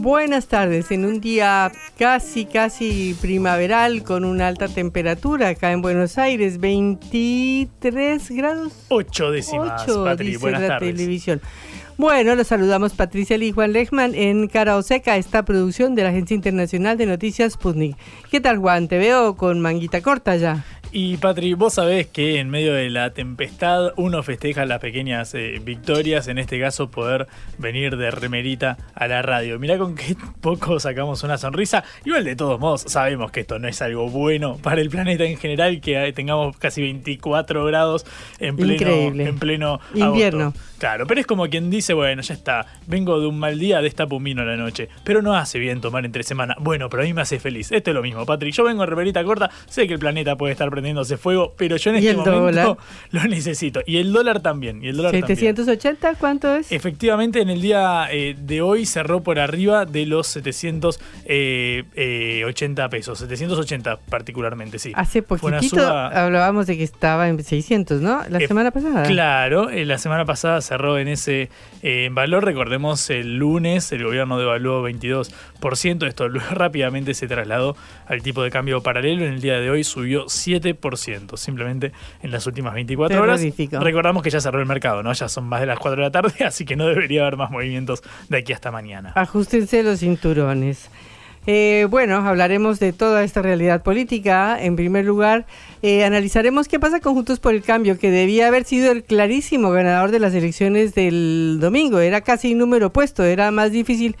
Buenas tardes, en un día casi, casi primaveral con una alta temperatura acá en Buenos Aires, 23 grados. 8 décimas, 8, Patri. dice Buenas la tardes. televisión. Bueno, los saludamos Patricia Lee y Juan Lechman en Cara o Seca, esta producción de la Agencia Internacional de Noticias Sputnik. ¿Qué tal Juan? Te veo con manguita corta ya. Y Patri, vos sabés que en medio de la tempestad uno festeja las pequeñas eh, victorias, en este caso poder venir de remerita a la radio. Mirá con qué poco sacamos una sonrisa. Igual de todos modos sabemos que esto no es algo bueno para el planeta en general, que tengamos casi 24 grados en pleno, Increíble. en pleno Invierno. agosto. Claro, pero es como quien dice, bueno, ya está, vengo de un mal día, destapo un vino a la noche, pero no hace bien tomar entre semana. Bueno, pero a mí me hace feliz. Esto es lo mismo, Patri. Yo vengo en remerita corta, sé que el planeta puede estar prendiéndose fuego, pero yo en ¿Y este momento dólar? lo necesito. Y el dólar también, y el dólar también. 780, ¿cuánto es? Efectivamente, en el día eh, de hoy cerró por arriba de los 780 pesos, 780 particularmente, sí. Hace poquitito suba- hablábamos de que estaba en 600, ¿no? La Eh, semana pasada. Claro, eh, la semana pasada cerró en ese eh, valor. Recordemos, el lunes el gobierno devaluó 22%. Esto lu- rápidamente se trasladó al tipo de cambio paralelo. En el día de hoy subió 7%, simplemente en las últimas 24 horas. Recordamos que ya cerró el mercado, ¿no? Ya son más de las 4 de la tarde, así que no debería haber más movimientos de aquí hasta mañana. Ajustense los cinturones. Eh, bueno, hablaremos de toda esta realidad política. En primer lugar, eh, analizaremos qué pasa con Juntos por el Cambio, que debía haber sido el clarísimo ganador de las elecciones del domingo. Era casi número opuesto, era más difícil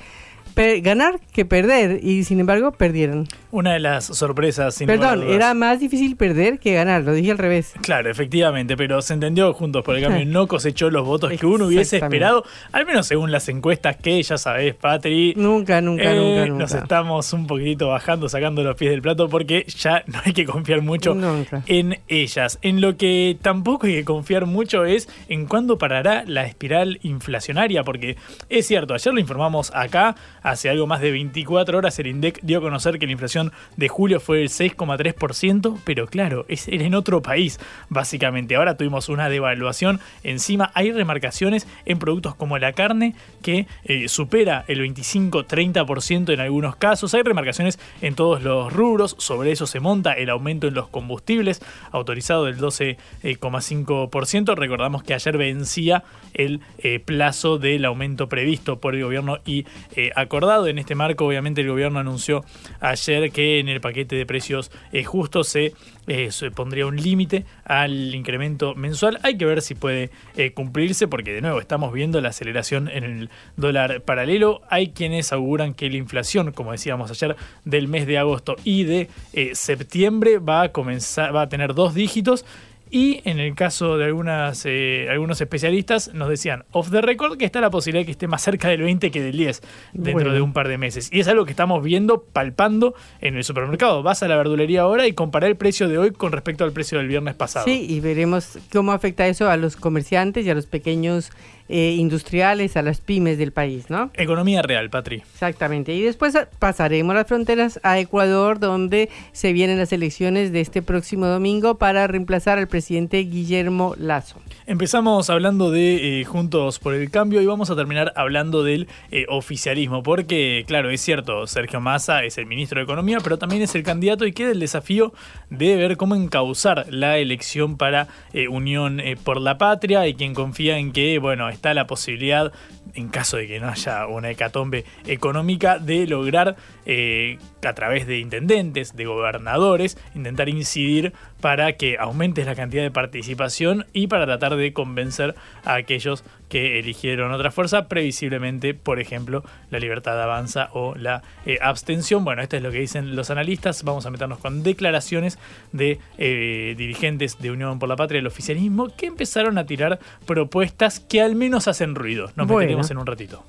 ganar que perder, y sin embargo perdieron. Una de las sorpresas, sin Perdón, era más difícil perder que ganar, lo dije al revés. Claro, efectivamente, pero se entendió juntos por el cambio, no cosechó los votos que uno hubiese esperado, al menos según las encuestas que ya sabés, Patri. Nunca, nunca, eh, nunca, nunca. Nos estamos un poquito bajando, sacando los pies del plato porque ya no hay que confiar mucho Nunca. en ellas. En lo que tampoco hay que confiar mucho es en cuándo parará la espiral inflacionaria, porque es cierto, ayer lo informamos acá, hace algo más de 24 horas el INDEC dio a conocer que la inflación de julio fue del 6,3%, pero claro, es, en otro país, básicamente. Ahora tuvimos una devaluación, encima hay remarcaciones en productos como la carne que eh, supera el 25-30% en algunos casos, hay remarcaciones en todos los rubros, sobre eso se monta el aumento en los combustibles, autorizado del 12,5%. Recordamos que ayer vencía el eh, plazo del aumento previsto por el gobierno y eh, acordado. En este marco, obviamente, el gobierno anunció ayer que en el paquete de precios eh, justos se, eh, se pondría un límite al incremento mensual. Hay que ver si puede eh, cumplirse, porque de nuevo estamos viendo la aceleración en el dólar paralelo. Hay quienes auguran que la inflación, como decíamos ayer, del mes de agosto y de eh, septiembre va a comenzar, va a tener dos dígitos. Y en el caso de algunas, eh, algunos especialistas nos decían off the record que está la posibilidad de que esté más cerca del 20 que del 10 dentro Bueno. de un par de meses. Y es algo que estamos viendo, palpando en el supermercado. Vas a la verdulería ahora y compara el precio de hoy con respecto al precio del viernes pasado. Sí, y veremos cómo afecta eso a los comerciantes y a los pequeños eh, industriales, a las pymes del país, ¿no? Economía real, Patri. Exactamente. Y después pasaremos las fronteras a Ecuador, donde se vienen las elecciones de este próximo domingo para reemplazar al presidente Guillermo Lazo. Empezamos hablando de eh, Juntos por el Cambio y vamos a terminar hablando del eh, oficialismo, porque claro, es cierto, Sergio Massa es el ministro de Economía, pero también es el candidato y queda el desafío de ver cómo encauzar la elección para eh, Unión por la Patria y quien confía en que, bueno, está la posibilidad, en caso de que no haya una hecatombe económica, de lograr eh, a través de intendentes, de gobernadores, intentar incidir para que aumente la cantidad de participación y para tratar de convencer a aquellos que eligieron otra fuerza, previsiblemente, por ejemplo, la libertad avanza o la eh, abstención. Bueno, esto es lo que dicen los analistas. Vamos a meternos con declaraciones de eh, dirigentes de Unión por la Patria del oficialismo que empezaron a tirar propuestas que al menos hacen ruido. Nos Bueno. meteremos en un ratito.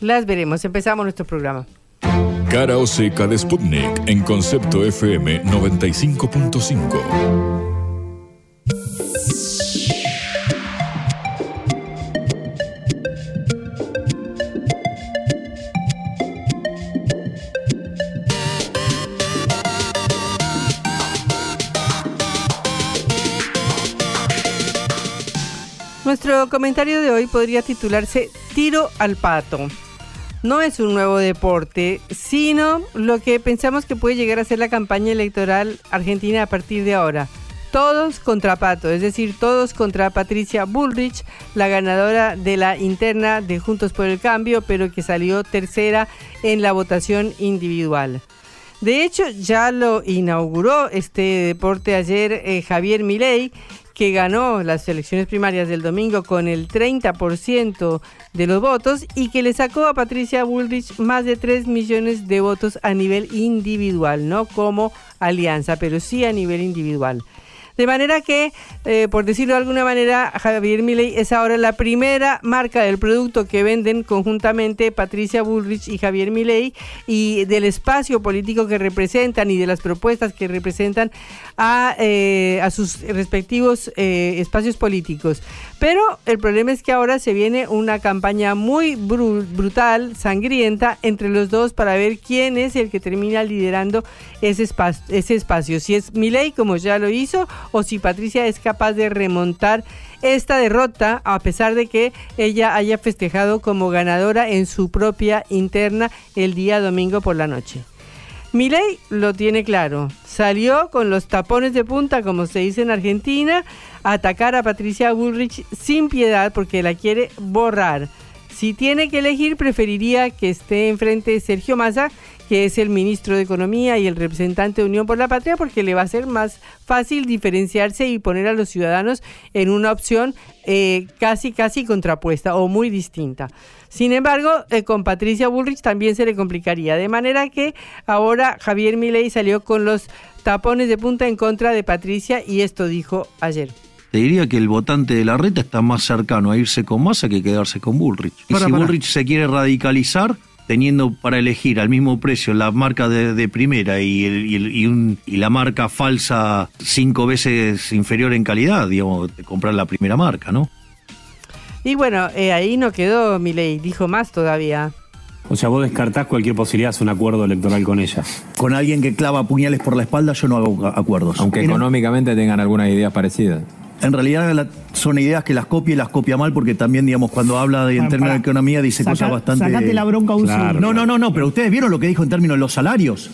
Las veremos. Empezamos nuestro programa. Cara o seca de Sputnik en concepto FM 95.5. Nuestro comentario de hoy podría titularse Tiro al pato. No es un nuevo deporte, sino lo que pensamos que puede llegar a ser la campaña electoral argentina a partir de ahora. Todos contra Pato, es decir, todos contra Patricia Bullrich, la ganadora de la interna de Juntos por el Cambio, pero que salió tercera en la votación individual. De hecho, ya lo inauguró este deporte ayer eh, Javier Milei, que ganó las elecciones primarias del domingo con el 30% de los votos y que le sacó a Patricia Bullrich más de 3 millones de votos a nivel individual, no como alianza, pero sí a nivel individual. De manera que, eh, por decirlo de alguna manera, Javier Milei es ahora la primera marca del producto que venden conjuntamente Patricia Bullrich y Javier Milei y del espacio político que representan y de las propuestas que representan a, eh, a sus respectivos eh, espacios políticos. Pero el problema es que ahora se viene una campaña muy bru- brutal, sangrienta, entre los dos para ver quién es el que termina liderando ese, ese espacio. Si es Milei, como ya lo hizo, o si Patricia es capaz de remontar esta derrota, a pesar de que ella haya festejado como ganadora en su propia interna el día domingo por la noche. Milei lo tiene claro. Salió con los tapones de punta, como se dice en Argentina, a atacar a Patricia Bullrich sin piedad porque la quiere borrar. Si tiene que elegir, preferiría que esté enfrente Sergio Massa, que es el ministro de Economía y el representante de Unión por la Patria, porque le va a ser más fácil diferenciarse y poner a los ciudadanos en una opción eh, casi, casi contrapuesta o muy distinta. Sin embargo, eh, con Patricia Bullrich también se le complicaría, de manera que ahora Javier Milei salió con los tapones de punta en contra de Patricia y esto dijo ayer. Te diría que el votante de la reta está más cercano a irse con Massa que quedarse con Bullrich. Y Para, si para. Bullrich se quiere radicalizar, teniendo para elegir al mismo precio la marca de, de primera y, el- y el- y un- y la marca falsa cinco veces inferior en calidad, digamos, de comprar la primera marca, ¿no? Y bueno, eh, ahí no quedó Milei, dijo más todavía. O sea, vos descartás cualquier posibilidad de hacer un acuerdo electoral con ella. Con alguien que clava puñales por la espalda yo no hago acuerdos. Aunque económicamente tengan algunas ideas parecidas. En realidad la- son ideas que las copia y las copia mal porque también, digamos, cuando habla de, en Bueno, términos de economía dice Saca- cosas bastante... sacate la bronca a un Claro. No, no, no, no, pero ustedes vieron lo que dijo en términos de los salarios.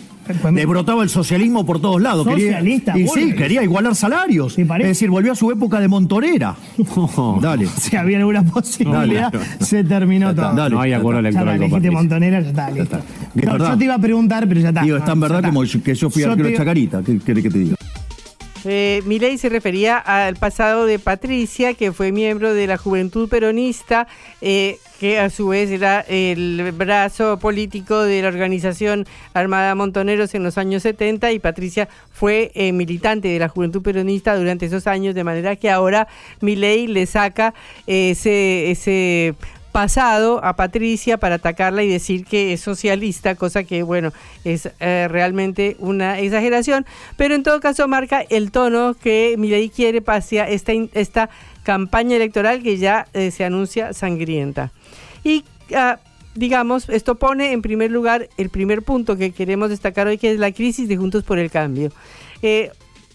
Le brotaba el socialismo por todos lados. Socialista, quería, y bueno. sí, quería igualar salarios. Es decir, volvió a su época de montonera. Dale. Si había alguna posibilidad, Dale. se terminó Ya está, todo. dale. No hay acuerdo Ya electoral elegiste Patricia. montonera, ya está, listo. No, yo te iba a preguntar, pero ya está. Digo, es tan No, verdad ya como que yo fui Yo arquero de te- Chacarita. ¿Qué querés que te diga? Eh, Milei se refería al pasado de Patricia, que fue miembro de la Juventud Peronista, eh, que a su vez era el brazo político de la organización Armada Montoneros en los años 70 y Patricia fue eh, militante de la Juventud Peronista durante esos años, de manera que ahora Milei le saca eh, ese, ese pasado a Patricia para atacarla y decir que es socialista, cosa que, bueno, es eh, realmente una exageración, pero en todo caso marca el tono que Milei quiere hacia esta, esta campaña electoral que ya eh, se anuncia sangrienta. Y ah, digamos, esto pone en primer lugar el primer punto que queremos destacar hoy, que es la crisis de Juntos por el Cambio. Eh,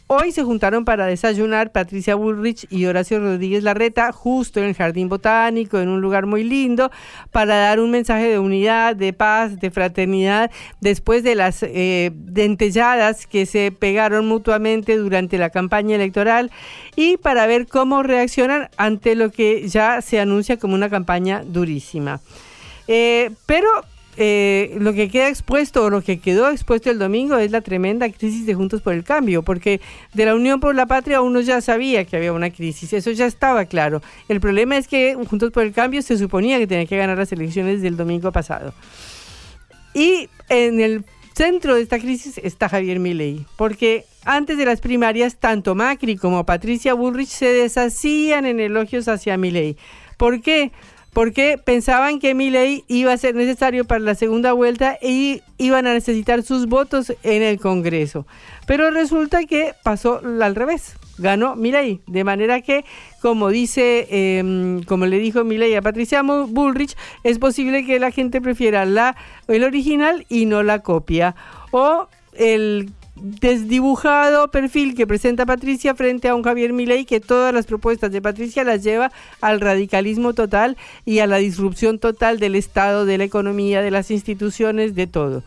Hoy se juntaron para desayunar Patricia Bullrich y Horacio Rodríguez Larreta justo en el Jardín Botánico, en un lugar muy lindo, para dar un mensaje de unidad, de paz, de fraternidad, después de las eh, dentelladas que se pegaron mutuamente durante la campaña electoral y para ver cómo reaccionan ante lo que ya se anuncia como una campaña durísima. Eh, pero eh, lo que queda expuesto o lo que quedó expuesto el domingo es la tremenda crisis de Juntos por el Cambio, porque de la Unión por la Patria uno ya sabía que había una crisis, eso ya estaba claro. El problema es que Juntos por el Cambio se suponía que tenía que ganar las elecciones del domingo pasado. Y en el centro de esta crisis está Javier Milei, porque antes de las primarias tanto Macri como Patricia Bullrich se deshacían en elogios hacia Milei. ¿Por qué? porque pensaban que Milei iba a ser necesario para la segunda vuelta y iban a necesitar sus votos en el Congreso. Pero resulta que pasó al revés. Ganó Milei, de manera que, como dice, em, como le dijo Milei a Patricia Bullrich, es posible que la gente prefiera la, el original y no la copia. O el desdibujado perfil que presenta Patricia frente a un Javier Milei que todas las propuestas de Patricia las lleva al radicalismo total y a la disrupción total del Estado, de la economía, de las instituciones, de todo.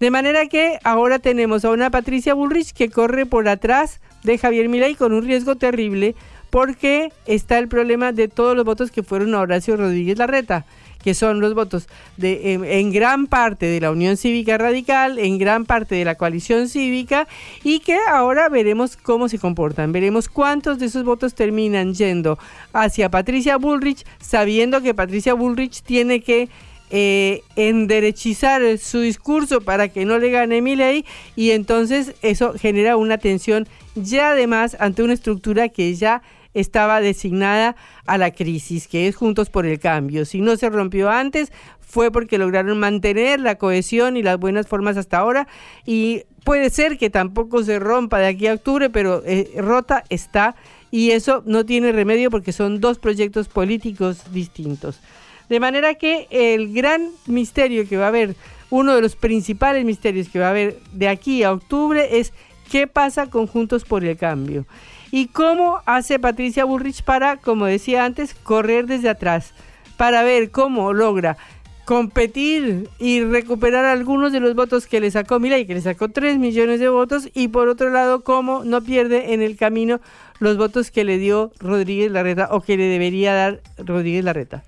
De manera que ahora tenemos a una Patricia Bullrich que corre por atrás de Javier Milei con un riesgo terrible porque está el problema de todos los votos que fueron a Horacio Rodríguez Larreta que son los votos de, en, gran parte de la Unión Cívica Radical, en gran parte de la coalición cívica, y que ahora veremos cómo se comportan, veremos cuántos de esos votos terminan yendo hacia Patricia Bullrich, sabiendo que Patricia Bullrich tiene que eh, enderechizar su discurso para que no le gane ley y entonces eso genera una tensión ya además ante una estructura que ya estaba designada a la crisis, que es Juntos por el Cambio. Si no se rompió antes, fue porque lograron mantener la cohesión y las buenas formas hasta ahora y puede ser que tampoco se rompa de aquí a octubre, pero eh, rota está y eso no tiene remedio porque son dos proyectos políticos distintos. De manera que el gran misterio que va a haber, uno de los principales misterios que va a haber de aquí a octubre es qué pasa con Juntos por el Cambio. ¿Y cómo hace Patricia Bullrich para, como decía antes, correr desde atrás? Para ver cómo logra competir y recuperar algunos de los votos que le sacó y que le sacó 3 millones de votos, y por otro lado, cómo no pierde en el camino los votos que le dio Rodríguez Larreta o que le debería dar Rodríguez Larreta.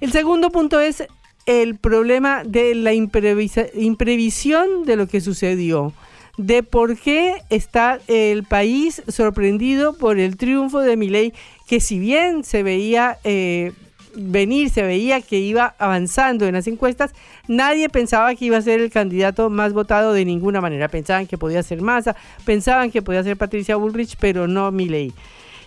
El segundo punto es el problema de la imprevisión de lo que sucedió de por qué está el país sorprendido por el triunfo de Milei, que si bien se veía eh, venir, se veía que iba avanzando en las encuestas, nadie pensaba que iba a ser el candidato más votado de ninguna manera. Pensaban que podía ser Massa, pensaban que podía ser Patricia Bullrich, pero no Milei.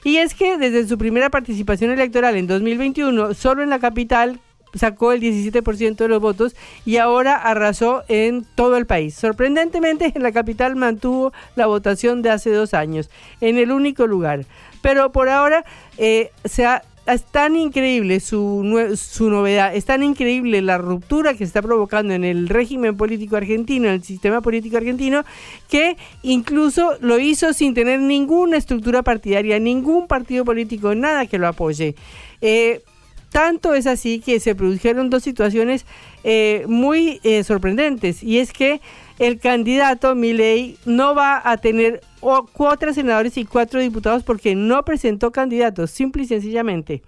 Y es que desde su primera participación electoral en 2021, solo en la capital sacó el 17% de los votos y ahora arrasó en todo el país. Sorprendentemente, en la capital mantuvo la votación de hace dos años, en el único lugar. Pero por ahora eh, es tan increíble su, su novedad, es tan increíble la ruptura que se está provocando en el régimen político argentino, en el sistema político argentino, que incluso lo hizo sin tener ninguna estructura partidaria, ningún partido político, nada que lo apoye. Eh, tanto es así que se produjeron dos situaciones eh, muy eh, sorprendentes y es que el candidato Milei no va a tener cuatro senadores y cuatro diputados porque no presentó candidatos, simple y sencillamente.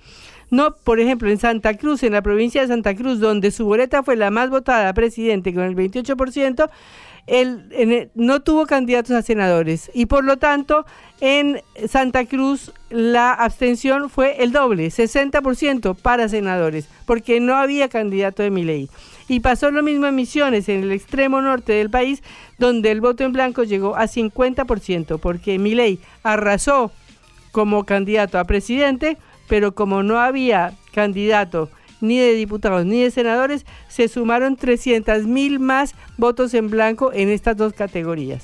No, por ejemplo, en Santa Cruz, en la provincia de Santa Cruz, donde su boleta fue la más votada presidente con el 28%, él, no tuvo candidatos a senadores y por lo tanto en Santa Cruz la abstención fue el doble, 60% para senadores, porque no había candidato de mi ley. Y pasó lo mismo en Misiones, en el extremo norte del país, donde el voto en blanco llegó a 50%, porque ley arrasó como candidato a presidente, pero como no había candidato ni de diputados ni de senadores, se sumaron 300 mil más votos en blanco en estas dos categorías.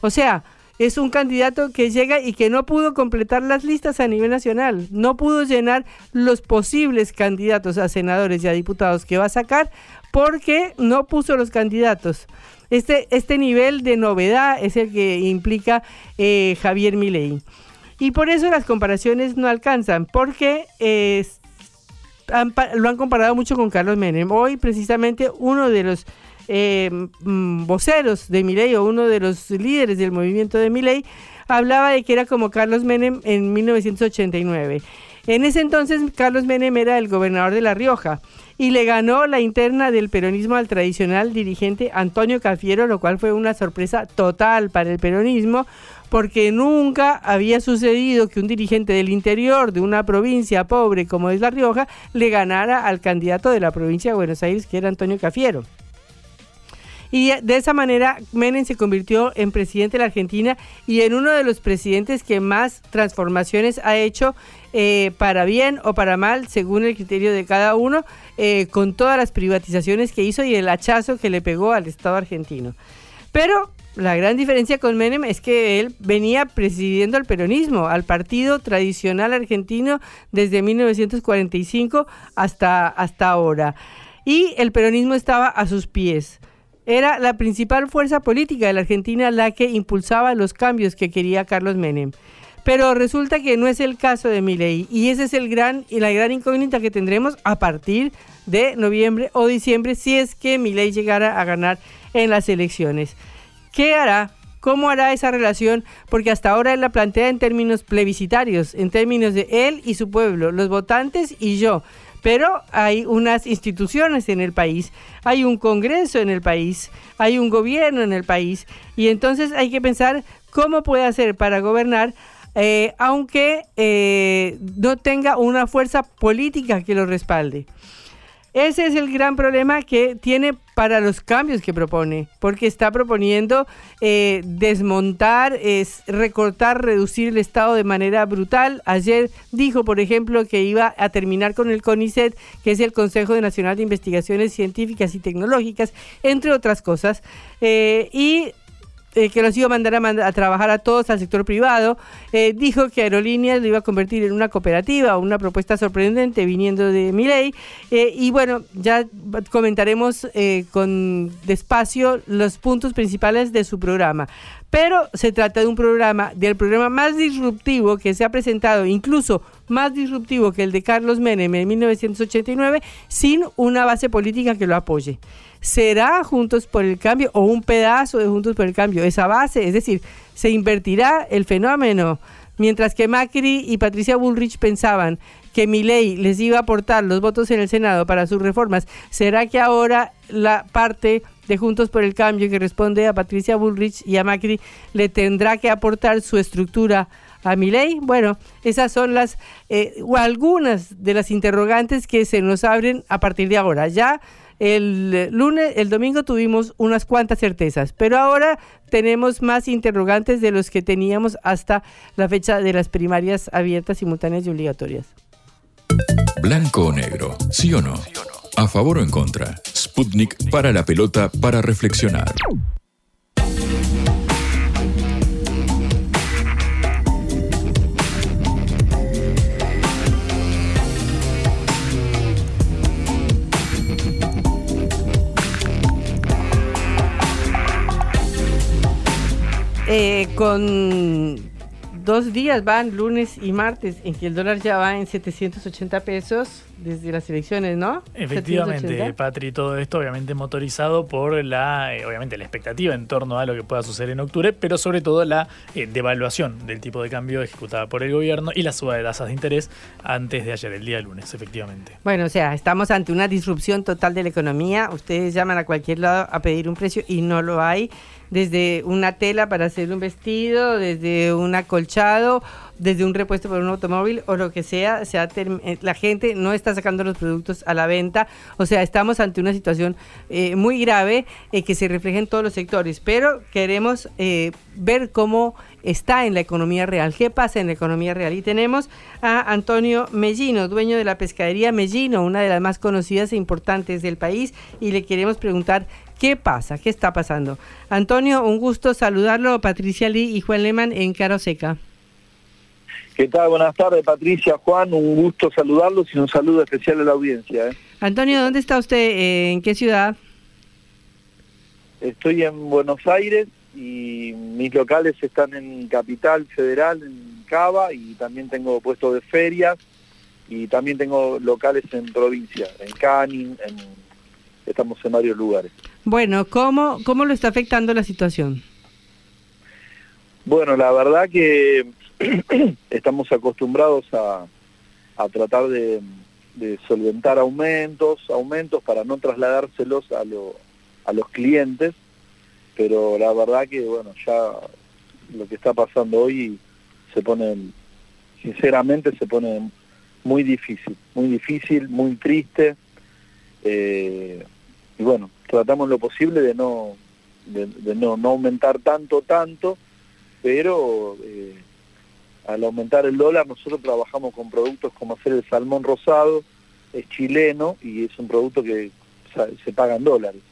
O sea, es un candidato que llega y que no pudo completar las listas a nivel nacional, no pudo llenar los posibles candidatos a senadores y a diputados que va a sacar porque no puso los candidatos. Este, este nivel de novedad es el que implica eh, Javier Milei. Y por eso las comparaciones no alcanzan, porque eh, han lo han comparado mucho con Carlos Menem. Hoy precisamente uno de los eh, mm, voceros de Milei o uno de los líderes del movimiento de Milei hablaba de que era como Carlos Menem en 1989. En ese entonces Carlos Menem era el gobernador de La Rioja y le ganó la interna del peronismo al tradicional dirigente Antonio Cafiero, lo cual fue una sorpresa total para el peronismo, porque nunca había sucedido que un dirigente del interior de una provincia pobre como es La Rioja le ganara al candidato de la provincia de Buenos Aires, que era Antonio Cafiero. Y de esa manera Menem se convirtió en presidente de la Argentina y en uno de los presidentes que más transformaciones ha hecho eh, para bien o para mal, según el criterio de cada uno, eh, con todas las privatizaciones que hizo y el hachazo que le pegó al Estado argentino. Pero la gran diferencia con Menem es que él venía presidiendo al peronismo, al partido tradicional argentino desde 1945 hasta, hasta ahora. Y el peronismo estaba a sus pies. Era la principal fuerza política de la Argentina la que impulsaba los cambios que quería Carlos Menem. Pero resulta que no es el caso de Milei y ese es el gran y la gran incógnita que tendremos a partir de noviembre o diciembre si es que Milei llegara a ganar en las elecciones. ¿Qué hará? ¿Cómo hará esa relación? Porque hasta ahora él la plantea en términos plebiscitarios, en términos de él y su pueblo, los votantes y yo. Pero hay unas instituciones en el país, hay un Congreso en el país, hay un gobierno en el país, y entonces hay que pensar cómo puede hacer para gobernar, eh, aunque eh, no tenga una fuerza política que lo respalde. Ese es el gran problema que tiene para los cambios que propone, porque está proponiendo eh, desmontar, es recortar, reducir el Estado de manera brutal. Ayer dijo, por ejemplo, que iba a terminar con el CONICET, que es el Consejo Nacional de Investigaciones Científicas y Tecnológicas, entre otras cosas, eh, y eh, que los iba a mandar a, trabajar a todos al sector privado. Eh, dijo que Aerolíneas lo iba a convertir en una cooperativa, una propuesta sorprendente viniendo de Milei. Eh, y bueno, ya comentaremos con despacio los puntos principales de su programa. Pero se trata de un programa, del programa más disruptivo que se ha presentado, incluso más disruptivo que el de Carlos Menem en 1989, sin una base política que lo apoye. ¿Será Juntos por el Cambio o un pedazo de Juntos por el Cambio esa base? Es decir, ¿se invertirá el fenómeno? Mientras que Macri y Patricia Bullrich pensaban que Milei les iba a aportar los votos en el Senado para sus reformas, ¿será que ahora la parte de Juntos por el Cambio que responde a Patricia Bullrich y a Macri le tendrá que aportar su estructura a Milei? Bueno, esas son las eh, o algunas de las interrogantes que se nos abren a partir de ahora. Ya el eh, lunes, el domingo tuvimos unas cuantas certezas, pero ahora tenemos más interrogantes de los que teníamos hasta la fecha de las primarias abiertas, simultáneas y obligatorias. Blanco o negro, sí o no. A favor o en contra. Sputnik para la pelota para reflexionar. Eh, con dos días van, lunes y martes, en que el dólar ya va en 780 pesos desde las elecciones, ¿no? Efectivamente, 780. Patri, todo esto obviamente motorizado por la, eh, obviamente la expectativa en torno a lo que pueda suceder en octubre, pero sobre todo la eh, devaluación del tipo de cambio ejecutada por el gobierno y la suba de tasas de interés antes de ayer, el día lunes, efectivamente. Bueno, o sea, estamos ante una disrupción total de la economía. Ustedes llaman a cualquier lado a pedir un precio y no lo hay. Desde una tela para hacer un vestido, desde un acolchado, desde un repuesto para un automóvil o lo que sea, sea, term- eh, la gente no está sacando los productos a la venta. O sea, estamos ante una situación eh, muy grave eh, que se refleja en todos los sectores. Pero queremos eh, ver cómo está en la economía real. ¿Qué pasa en la economía real? Y tenemos a Antonio Mellino, dueño de la pescadería Mellino, una de las más conocidas e importantes del país, y le queremos preguntar qué pasa, qué está pasando. Antonio, un gusto saludarlo, Patricia Lee y Juan Lehmann en Caro Seca. ¿Qué tal? Buenas tardes, Patricia, Juan, un gusto saludarlos y un saludo especial a la audiencia. ¿eh? Antonio, ¿dónde está usted? Eh, ¿En qué ciudad? Estoy en Buenos Aires y mis locales están en Capital Federal, en Cava, y también tengo puestos de ferias y también tengo locales en provincia, en Canin, en... estamos en varios lugares. Bueno, ¿cómo, ¿cómo lo está afectando la situación? Bueno, la verdad que estamos acostumbrados a, a tratar de, solventar aumentos, aumentos para no trasladárselos a, lo, a los clientes, pero la verdad que bueno, ya lo que está pasando hoy se pone, sinceramente se pone muy difícil, muy difícil, muy triste, eh, y bueno, tratamos lo posible de no, de, de no, no aumentar tanto, tanto, pero eh, al aumentar el dólar nosotros trabajamos con productos como hacer el salmón rosado, es chileno y es un producto que se paga en dólares.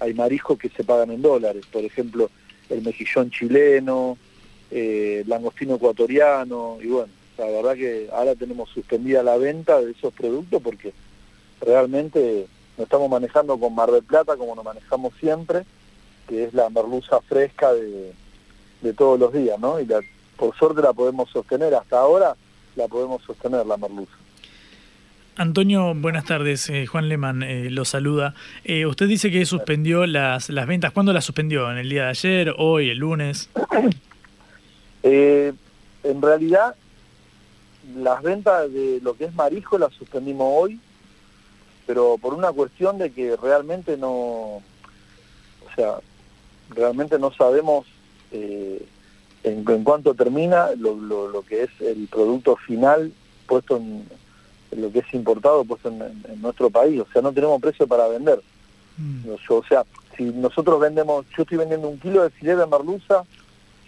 Hay mariscos que se pagan en dólares, por ejemplo el mejillón chileno, eh, langostino ecuatoriano y bueno, la verdad que ahora tenemos suspendida la venta de esos productos porque realmente nos estamos manejando con Mar del Plata como nos manejamos siempre, que es la merluza fresca de, de todos los días, ¿no? Y la, por suerte la podemos sostener, hasta ahora la podemos sostener la merluza. Antonio, buenas tardes. Eh, Juan Lehmann eh, lo saluda. Eh, usted dice que suspendió las, las ventas. ¿Cuándo las suspendió? ¿En el día de ayer, hoy, el lunes? en realidad, las ventas de lo que es marisco las suspendimos hoy, pero por una cuestión de que realmente no, o sea, realmente no sabemos en, en, cuánto termina lo, lo, lo, que es el producto final puesto en, en lo que es importado puesto en, en, nuestro país, o sea, no tenemos precio para vender. Mm. Yo, o sea, si nosotros vendemos, yo estoy vendiendo un kilo de filete de merluza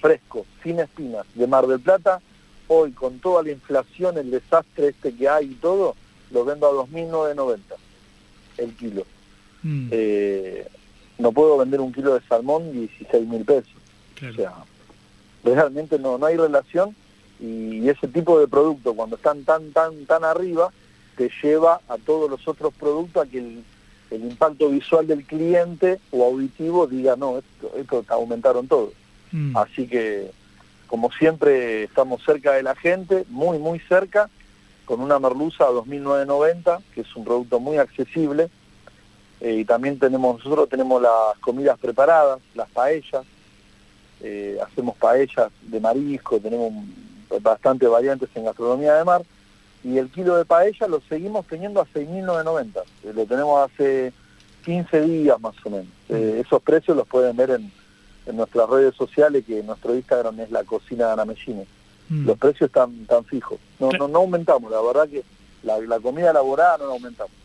fresco, sin espinas, de Mar del Plata, hoy con toda la inflación, el desastre este que hay y todo, lo vendo a 2.990 el kilo. Mm. Eh, no puedo vender un kilo de salmón 16 mil pesos. Claro. O sea, realmente no, no hay relación y ese tipo de producto cuando están tan, tan, tan arriba, te lleva a todos los otros productos a que el, el impacto visual del cliente o auditivo diga, no, esto, esto aumentaron todo. Mm. Así que, como siempre, estamos cerca de la gente, muy, muy cerca, con una merluza a 2.990, que es un producto muy accesible, eh, y también tenemos, nosotros tenemos las comidas preparadas, las paellas, eh, hacemos paellas de marisco, tenemos bastantes variantes en gastronomía de mar, y el kilo de paella lo seguimos teniendo a 6.990, eh, lo tenemos hace 15 días más o menos. Eh, esos precios los pueden ver en, en, nuestras redes sociales, que nuestro Instagram es la cocina de Ana Mellini. Mm. Los precios están tan fijos, no, no, no aumentamos, la verdad que la, la comida elaborada no la aumentamos.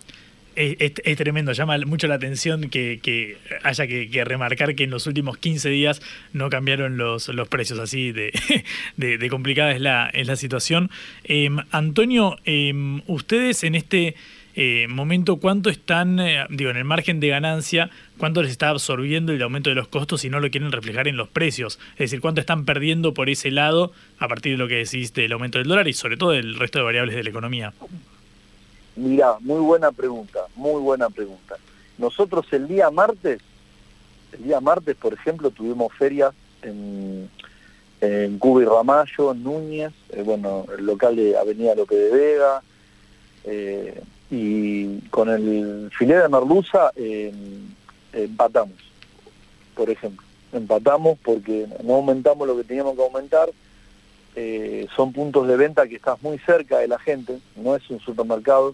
Es, es, tremendo, llama mucho la atención que, haya que, que, remarcar que en los últimos 15 días no cambiaron los, los precios, así de, de, de, complicada es la, es la situación. Eh, Antonio, eh, ustedes en este eh, momento, ¿cuánto están, eh, digo, en el margen de ganancia, cuánto les está absorbiendo el aumento de los costos si no lo quieren reflejar en los precios? Es decir, ¿cuánto están perdiendo por ese lado a partir de lo que decís del aumento del dólar y sobre todo del resto de variables de la economía? Mirá, muy buena pregunta, muy buena pregunta. Nosotros el día martes, el día martes, por ejemplo, tuvimos ferias en, en Cuba y Ramallo, Núñez, eh, bueno, el local de Avenida López de Vega, eh, y con el filete de merluza empatamos, por ejemplo. Empatamos porque no aumentamos lo que teníamos que aumentar, eh, son puntos de venta que estás muy cerca de la gente, no es un supermercado,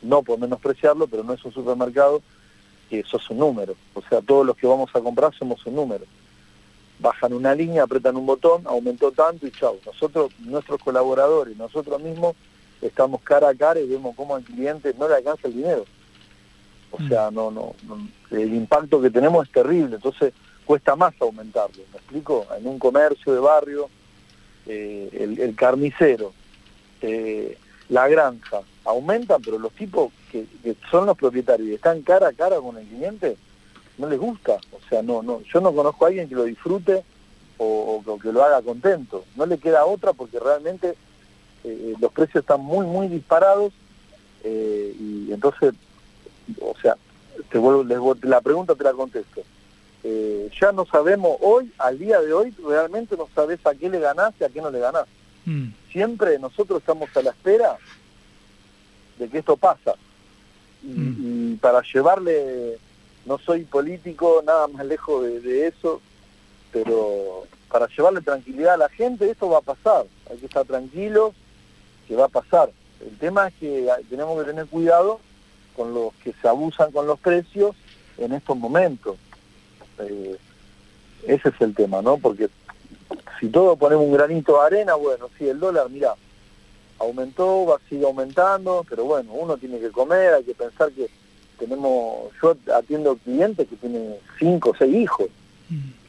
no por menospreciarlo, pero no es un supermercado que sos un número, o sea, todos los que vamos a comprar somos un número. Bajan una línea, apretan un botón, aumentó tanto y chao. Nosotros, nuestros colaboradores, nosotros mismos estamos cara a cara y vemos cómo al cliente no le alcanza el dinero. O sea, no, no, no, el impacto que tenemos es terrible. Entonces, cuesta más aumentarlo, ¿me explico? En un comercio de barrio, eh, el, carnicero, eh, la granja, aumentan, pero los tipos que, son los propietarios y están cara a cara con el cliente, no les gusta. O sea, no, no, yo no conozco a alguien que lo disfrute o, que lo haga contento. No le queda otra porque realmente eh, los precios están muy, muy disparados y entonces, o sea, te vuelvo, les la pregunta te la contesto. Eh, ya no sabemos hoy, al día de hoy, realmente no sabes a qué le ganás y a qué no le ganás. Mm. Siempre nosotros estamos a la espera de que esto pasa. Y, y para llevarle, no soy político, nada más lejos de, de eso, pero para llevarle tranquilidad a la gente, esto va a pasar. Hay que estar tranquilos, que va a pasar. El tema es que tenemos que tener cuidado con los que se abusan con los precios en estos momentos. Eh, ese es el tema, ¿no? Porque si todos ponemos un granito de arena, bueno, sí, el dólar, mira, aumentó, va a seguir aumentando, pero bueno, uno tiene que comer, hay que pensar que tenemos, yo atiendo clientes que tienen cinco o seis hijos. O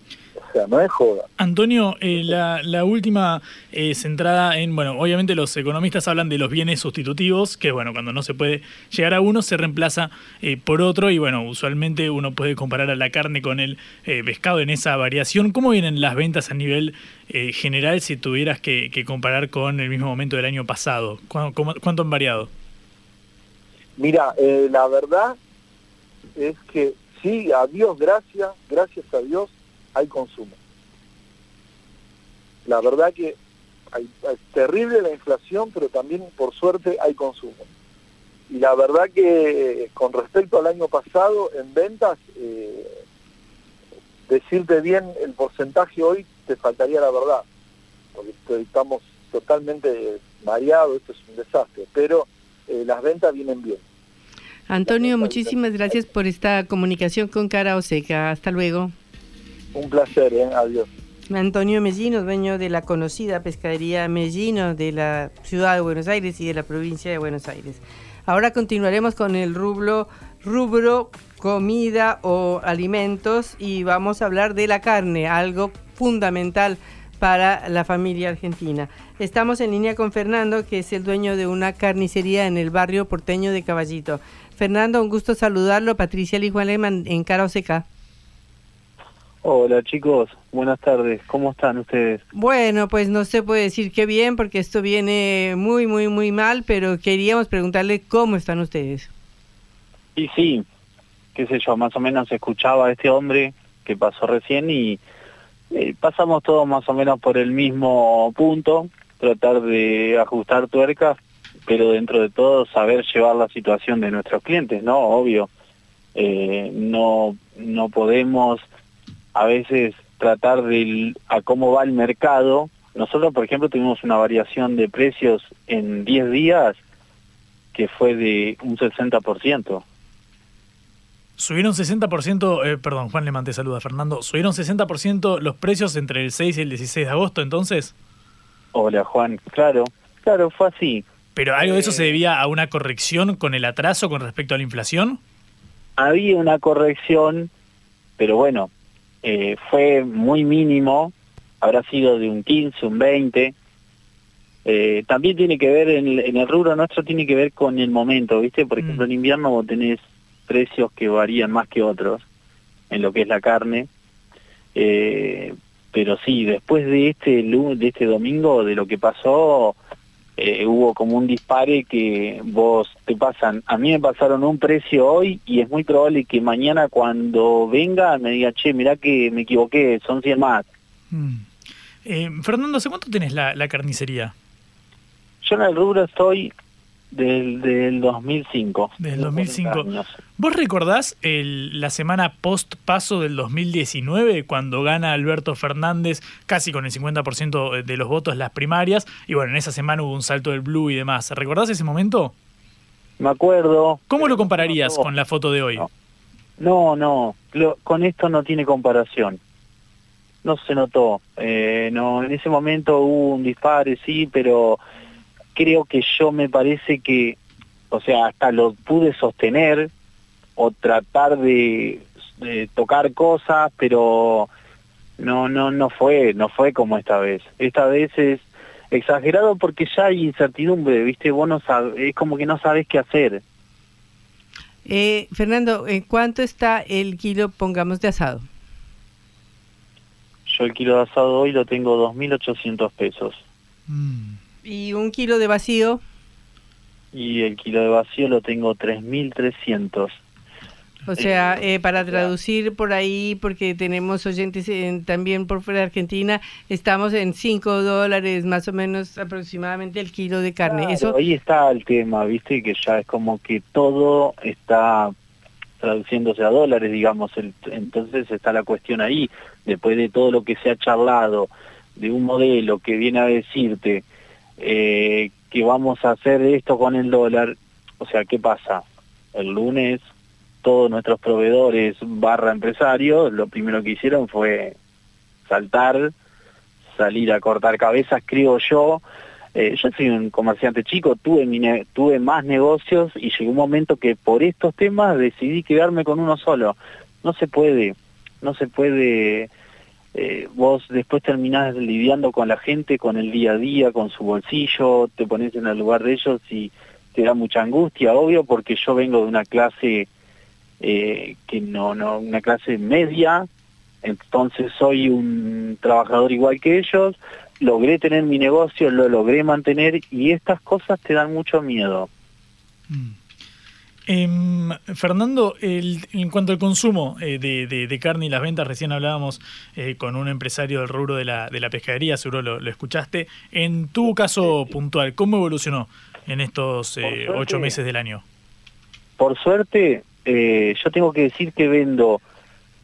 sea, no es joda. Antonio, eh, la, la última eh, centrada en, bueno, obviamente los economistas hablan de los bienes sustitutivos, que bueno, cuando no se puede llegar a uno se reemplaza eh, por otro y bueno, usualmente uno puede comparar a la carne con el eh, pescado en esa variación. ¿Cómo vienen las ventas a nivel eh, general si tuvieras que, que comparar con el mismo momento del año pasado? ¿Cu- cómo- ¿Cuánto han variado? Mira, eh, la verdad es que sí, a Dios gracias, gracias a Dios hay consumo. La verdad que hay, es terrible la inflación, pero también por suerte hay consumo. Y la verdad que eh, con respecto al año pasado en ventas, eh, decirte bien el porcentaje hoy te faltaría la verdad, porque estamos totalmente mareados, esto es un desastre, pero eh, las ventas vienen bien. Antonio, muchísimas gracias por esta comunicación con Cara Oseca. Hasta luego. Un placer, ¿eh? adiós. Antonio Mellino, dueño de la conocida pescadería Mellino de la ciudad de Buenos Aires y de la provincia de Buenos Aires. Ahora continuaremos con el rubro, rubro comida o alimentos y vamos a hablar de la carne, algo fundamental para la familia argentina. Estamos en línea con Fernando, que es el dueño de una carnicería en el barrio porteño de Caballito. Fernando, un gusto saludarlo. Patricia Lehmann en Cara Oseca. Hola chicos, buenas tardes, ¿cómo están ustedes? Bueno, pues no se puede decir que bien porque esto viene muy, muy, muy mal, pero queríamos preguntarle cómo están ustedes. Y sí, qué sé yo, más o menos escuchaba a este hombre que pasó recién y eh, pasamos todos más o menos por el mismo punto, tratar de ajustar tuercas, pero dentro de todo saber llevar la situación de nuestros clientes, ¿no? Obvio, eh, no, no podemos a veces tratar de a cómo va el mercado. Nosotros, por ejemplo, tuvimos una variación de precios en 10 días que fue de un 60%. Subieron 60%, eh, perdón, Juan Lehmann te saluda, Fernando. ¿Subieron 60% los precios entre el 6 y el 16 de agosto entonces? Hola Juan, claro, claro, fue así. ¿Pero algo de eso se debía a una corrección con el atraso con respecto a la inflación? Había una corrección, pero bueno, eh, fue muy mínimo, habrá sido de un 15, un 20. Eh, también tiene que ver, en el, en el rubro nuestro tiene que ver con el momento, ¿viste? Por ejemplo, en invierno vos tenés precios que varían más que otros en lo que es la carne. Eh, pero sí, después de este de este domingo, de lo que pasó, eh, hubo como un dispare que vos te pasan, a mí me pasaron un precio hoy y es muy probable que mañana cuando venga me diga, che, mirá que me equivoqué, son 100 más. Mm. Eh, Fernando, ¿hace cuánto tenés la, la carnicería? Yo en el rubro estoy del, del 2005. Del Tengo 2005. 40 años. ¿Vos recordás el- la semana post-paso del 2019, cuando gana Alberto Fernández casi con el 50% de los votos las primarias? Y bueno, en esa semana hubo un salto del blue y demás. ¿Recordás ese momento? Me acuerdo. ¿Cómo lo compararías no. con la foto de hoy? No, no, lo- con esto no tiene comparación. No se notó. Eh, no, en ese momento hubo un dispare, sí, pero creo que yo me parece que, o sea, hasta lo pude sostener o tratar de tocar cosas, pero no, no, no fue, no fue como esta vez. Esta vez es exagerado porque ya hay incertidumbre, viste, vos no sabes, es como que no sabes qué hacer. Eh, Fernando, ¿en cuánto está el kilo, pongamos, de asado? Yo el kilo de asado hoy lo tengo 2.800 pesos. ¿Y un kilo de vacío? Y el kilo de vacío lo tengo 3.300. O sea, eh, para traducir por ahí, porque tenemos oyentes en- también por fuera de Argentina, estamos en 5 dólares más o menos aproximadamente el kilo de carne. Claro, Eso ahí está el tema, viste, que ya es como que todo está traduciéndose a dólares, digamos, el- entonces está la cuestión ahí, después de todo lo que se ha charlado, de un modelo que viene a decirte eh, que vamos a hacer esto con el dólar, o sea, ¿qué pasa? El lunes todos nuestros proveedores barra empresarios, lo primero que hicieron fue saltar, salir a cortar cabezas, creo yo, eh, yo soy un comerciante chico, tuve, mi tuve más negocios y llegó un momento que por estos temas decidí quedarme con uno solo. No se puede, no se puede, eh, vos después terminás lidiando con la gente, con el día a día, con su bolsillo, te pones en el lugar de ellos y te da mucha angustia, obvio, porque yo vengo de una clase eh, que no, no, una clase media, entonces soy un trabajador igual que ellos, logré tener mi negocio, lo logré mantener y estas cosas te dan mucho miedo. Em, Fernando, el- en cuanto al consumo eh, de, de- de carne y las ventas, recién hablábamos eh, con un empresario del rubro de la, de la pescadería, seguro lo, lo escuchaste. En tu caso puntual, ¿cómo evolucionó en estos eh, suerte- ocho meses del año? Por suerte, eh, yo tengo que decir que vendo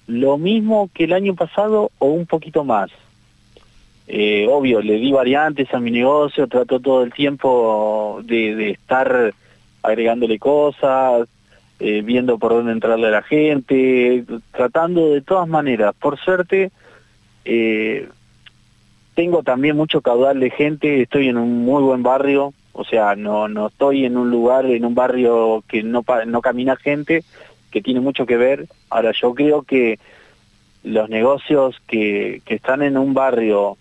lo mismo que el año pasado o un poquito más. Eh, obvio, le di variantes a mi negocio, trato todo el tiempo de estar agregándole cosas, eh, viendo por dónde entrarle a la gente, tratando de todas maneras. Por suerte, eh, tengo también mucho caudal de gente, estoy en un muy buen barrio, o sea, no, no estoy en un lugar, en un barrio que no, no camina gente, que tiene mucho que ver. Ahora, yo creo que los negocios que, que están en un barrio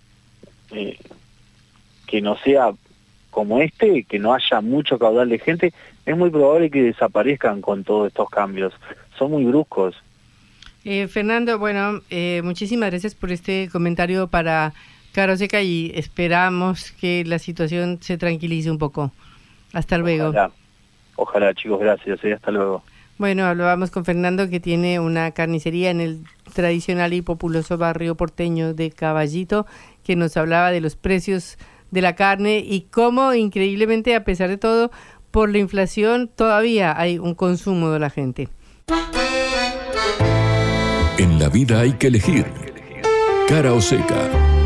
eh, que no sea como este, que no haya mucho caudal de gente, es muy probable que desaparezcan con todos estos cambios. Son muy bruscos. Eh, Fernando, bueno, eh, muchísimas gracias por este comentario para Caro Seca y esperamos que la situación se tranquilice un poco. Hasta luego. Ojalá, ojalá chicos, gracias. eh, hasta luego. Bueno, hablábamos con Fernando que tiene una carnicería en el tradicional y populoso barrio porteño de Caballito, que nos hablaba de los precios de la carne y cómo increíblemente, a pesar de todo, por la inflación todavía hay un consumo de la gente. En la vida hay que elegir. Cara o seca.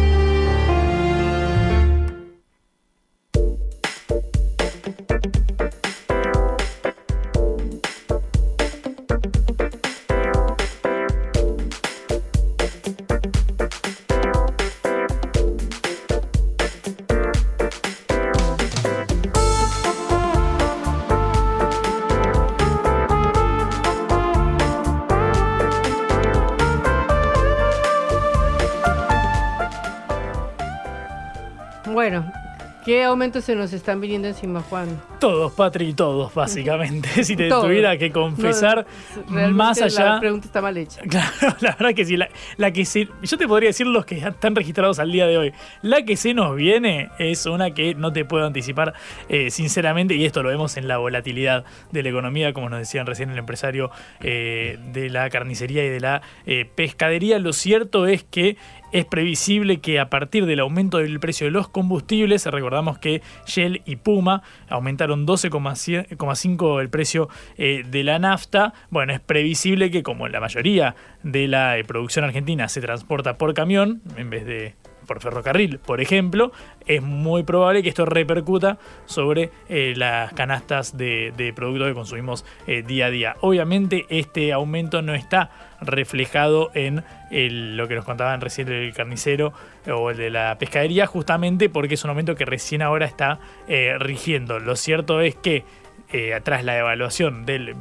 ¿Qué aumentos se nos están viniendo encima, Juan? Todos, Patri, todos, básicamente. si te Todos. tuviera que confesar, No, más allá. La pregunta está mal hecha. Claro, la verdad que sí. La, la que se, yo te podría decir los que están registrados al día de hoy. La que se nos viene es una que no te puedo anticipar, eh, sinceramente, y esto lo vemos en la volatilidad de la economía, como nos decían recién el empresario eh, de la carnicería y de la eh, pescadería. Lo cierto es que es previsible que a partir del aumento del precio de los combustibles, recordamos que Shell y Puma aumentaron 12,5 el precio eh, de la nafta, bueno, es previsible que como la mayoría de la eh, producción argentina se transporta por camión en vez de por ferrocarril, por ejemplo, es muy probable que esto repercuta sobre eh, las canastas de, productos que consumimos día a día. Obviamente este aumento no está reflejado en lo que nos contaban recién el carnicero o el de la pescadería, justamente porque es un aumento que recién ahora está eh, rigiendo. Lo cierto es que eh, tras la evaluación del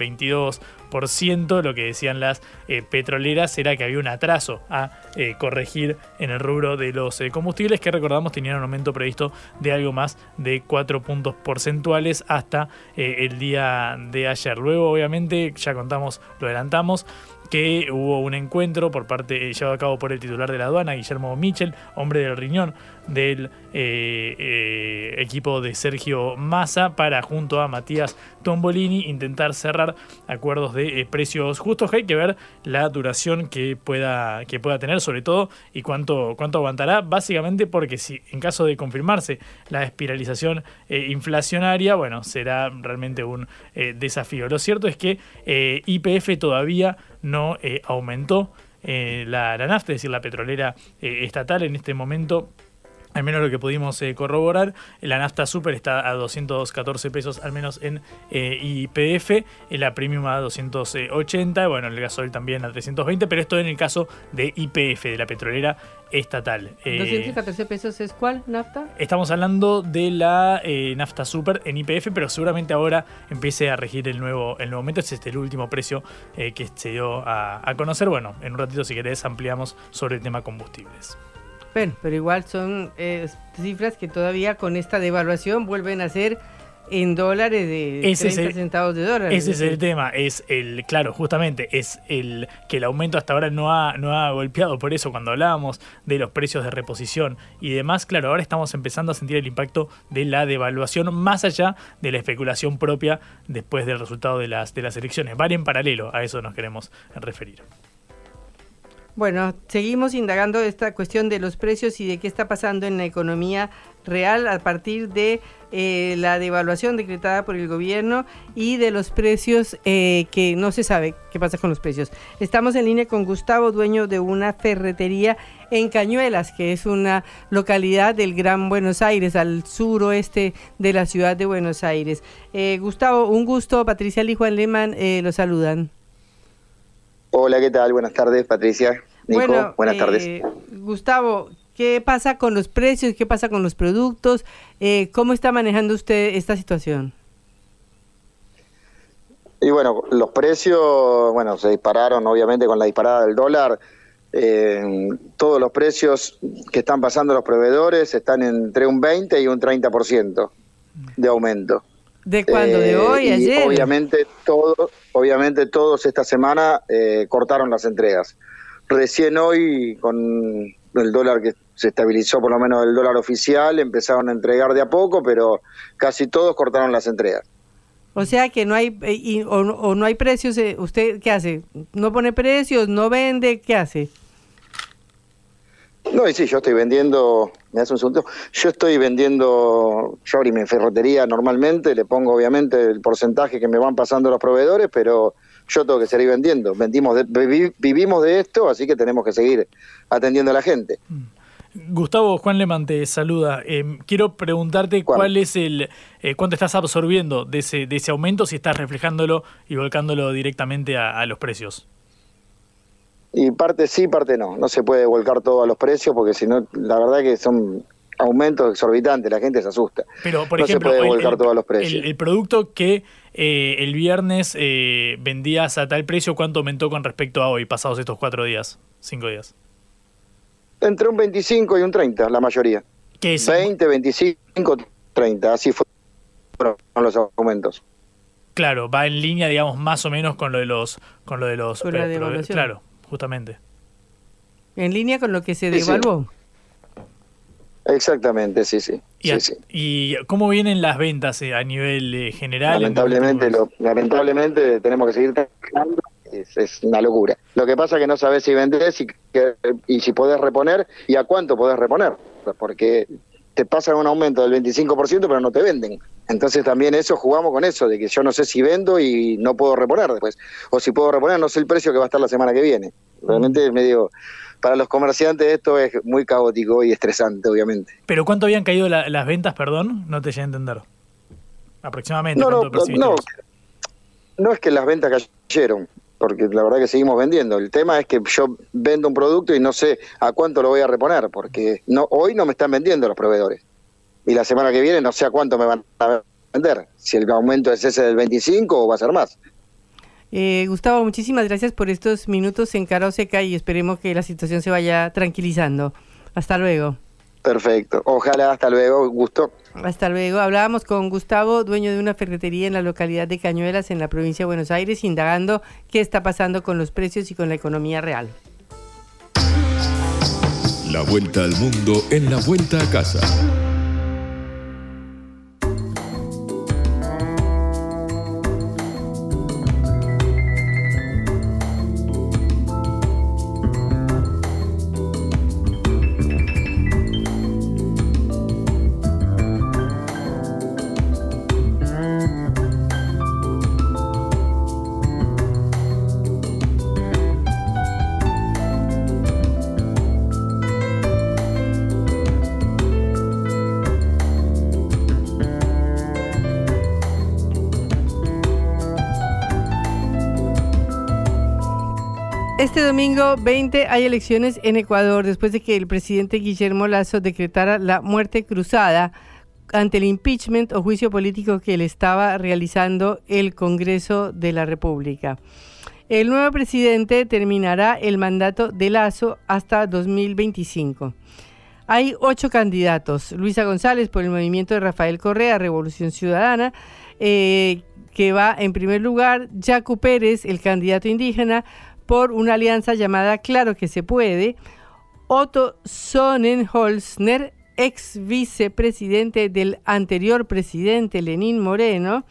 Lo que decían las eh, petroleras era que había un atraso a eh, corregir en el rubro de los eh, combustibles, que recordamos tenían un aumento previsto de algo más de 4 puntos porcentuales hasta eh, el día de ayer. Luego, obviamente, ya contamos, lo adelantamos que hubo un encuentro por parte eh, llevado a cabo por el titular de la aduana, Guillermo Michel, hombre del riñón del eh, eh, equipo de Sergio Massa, para junto a Matías Tombolini intentar cerrar acuerdos de precios justos. Hay que ver la duración que pueda, que pueda tener, sobre todo, y cuánto, cuánto aguantará, básicamente porque si en caso de confirmarse la espiralización inflacionaria, bueno, será realmente un desafío. Lo cierto es que IPF todavía no eh, aumentó eh, la, la nafta, es decir, la petrolera eh, estatal en este momento. Al menos lo que pudimos eh, corroborar, la nafta super está a 214 pesos, al menos en eh, IPF, eh, la premium a 280, bueno, el gasoil también a 320, pero esto en el caso de IPF, de la petrolera estatal. Eh, 214 pesos es cuál, nafta? Estamos hablando de la eh, nafta super en IPF, pero seguramente ahora empiece a regir el nuevo, el nuevo aumento. Es este el último precio eh, que se dio a, a conocer. Bueno, en un ratito, si querés, ampliamos sobre el tema combustibles. Bueno, pero igual son eh, cifras que todavía con esta devaluación vuelven a ser en dólares de Ese es 30 el- centavos de dólar. Ese es el tema, es el, claro, justamente, es el que el aumento hasta ahora no ha, no ha golpeado. Por eso, cuando hablábamos de los precios de reposición y demás, claro, ahora estamos empezando a sentir el impacto de la devaluación más allá de la especulación propia después del resultado de las, de las elecciones. Van en paralelo, a eso nos queremos referir. Bueno, seguimos indagando esta cuestión de los precios y de qué está pasando en la economía real a partir de eh, la devaluación decretada por el gobierno y de los precios eh, que no se sabe qué pasa con los precios. Estamos en línea con Gustavo, dueño de una ferretería en Cañuelas, que es una localidad del Gran Buenos Aires, al suroeste de la ciudad de Buenos Aires. Eh, Gustavo, un gusto. Patricia Lee Juan Lehmann eh, lo saludan. Hola, ¿qué tal? Buenas tardes, Patricia. Nico, Bueno, buenas eh, tardes. Gustavo, ¿qué pasa con los precios? ¿Qué pasa con los productos? Eh, ¿Cómo está manejando usted esta situación? Y bueno, los precios, bueno, se dispararon obviamente con la disparada del dólar. Eh, todos los precios que están pasando los proveedores están entre un 20 y un 30% de aumento. ¿De cuándo? ¿De Eh, hoy? ¿Ayer? Obviamente, todo, obviamente todos esta semana eh, cortaron las entregas. Recién hoy, con el dólar que se estabilizó, por lo menos el dólar oficial, empezaron a entregar de a poco, pero casi todos cortaron las entregas. O sea que no hay eh, y- o, no- o no hay precios. ¿Usted qué hace? ¿No pone precios? ¿No vende? ¿Qué hace? No, y sí, yo estoy vendiendo, me das un segundo, yo estoy vendiendo, yo abrí mi ferretería normalmente, le pongo obviamente el porcentaje que me van pasando los proveedores, pero yo tengo que seguir vendiendo. Vendimos de- vivi- vivimos de esto, así que tenemos que seguir atendiendo a la gente. Gustavo, Juan Leman te saluda. Eh, quiero preguntarte cuál es el, eh, cuánto estás absorbiendo de ese, de ese aumento, si estás reflejándolo y volcándolo directamente a, a los precios. Y parte sí, parte no. No se puede volcar todo a los precios porque si no, la verdad que son aumentos exorbitantes, la gente se asusta. Pero, por no ejemplo, se puede volcar el, todo a los precios. el- el producto que eh, el viernes eh, vendías a tal precio, ¿cuánto aumentó con respecto a hoy, pasados estos cuatro días, cinco días? Entre un 25 y un 30, la mayoría. ¿Qué es? 20, 25, 30, así fueron los aumentos. Claro, va en línea, digamos, más o menos con lo de los, con lo de los, eh, claro, justamente. ¿En línea con lo que se devaluó? Exactamente, sí, sí. Y, sí, a- sí. y cómo vienen las ventas eh, a nivel eh, general? en Lamentablemente, lo, lamentablemente tenemos que seguir trabajando. Es, es una locura. Lo que pasa es que no sabes si vendés y, que- y si podés reponer y a cuánto podés reponer. Porque te pasan un aumento del 25%, pero no te venden. Entonces también eso jugamos con eso, de que yo no sé si vendo y no puedo reponer después. O si puedo reponer, no sé el precio que va a estar la semana que viene. Realmente es medio... Para los comerciantes esto es muy caótico y estresante, obviamente. ¿Pero cuánto habían caído la- las ventas, perdón? No te llegué a entender. Aproximadamente. No, no, ¿cuánto percibiste no, no es que las ventas cayeron, porque la verdad que seguimos vendiendo. El tema es que yo vendo un producto y no sé a cuánto lo voy a reponer, porque no hoy no me están vendiendo los proveedores. Y la semana que viene no sé a cuánto me van a vender. Si el aumento es ese del 25 o va a ser más. Eh, Gustavo, muchísimas gracias por estos minutos en Cara o Seca y esperemos que la situación se vaya tranquilizando. Hasta luego. Perfecto. Ojalá, hasta luego. Gusto. Hasta luego. Hablábamos con Gustavo, dueño de una ferretería en la localidad de Cañuelas, en la provincia de Buenos Aires, indagando qué está pasando con los precios y con la economía real. La vuelta al mundo en la vuelta a casa. Domingo 20 hay elecciones en Ecuador después de que el presidente Guillermo Lazo decretara la muerte cruzada ante el impeachment o juicio político que le estaba realizando el Congreso de la República. El nuevo presidente terminará el mandato de Lazo hasta 2025. Hay ocho candidatos. Luisa González por el movimiento de Rafael Correa, Revolución Ciudadana, eh, que va en primer lugar. Jaco Pérez, el candidato indígena, por una alianza llamada Claro que se puede. Otto Sonnenholzner, ex vicepresidente del anterior presidente Lenín Moreno.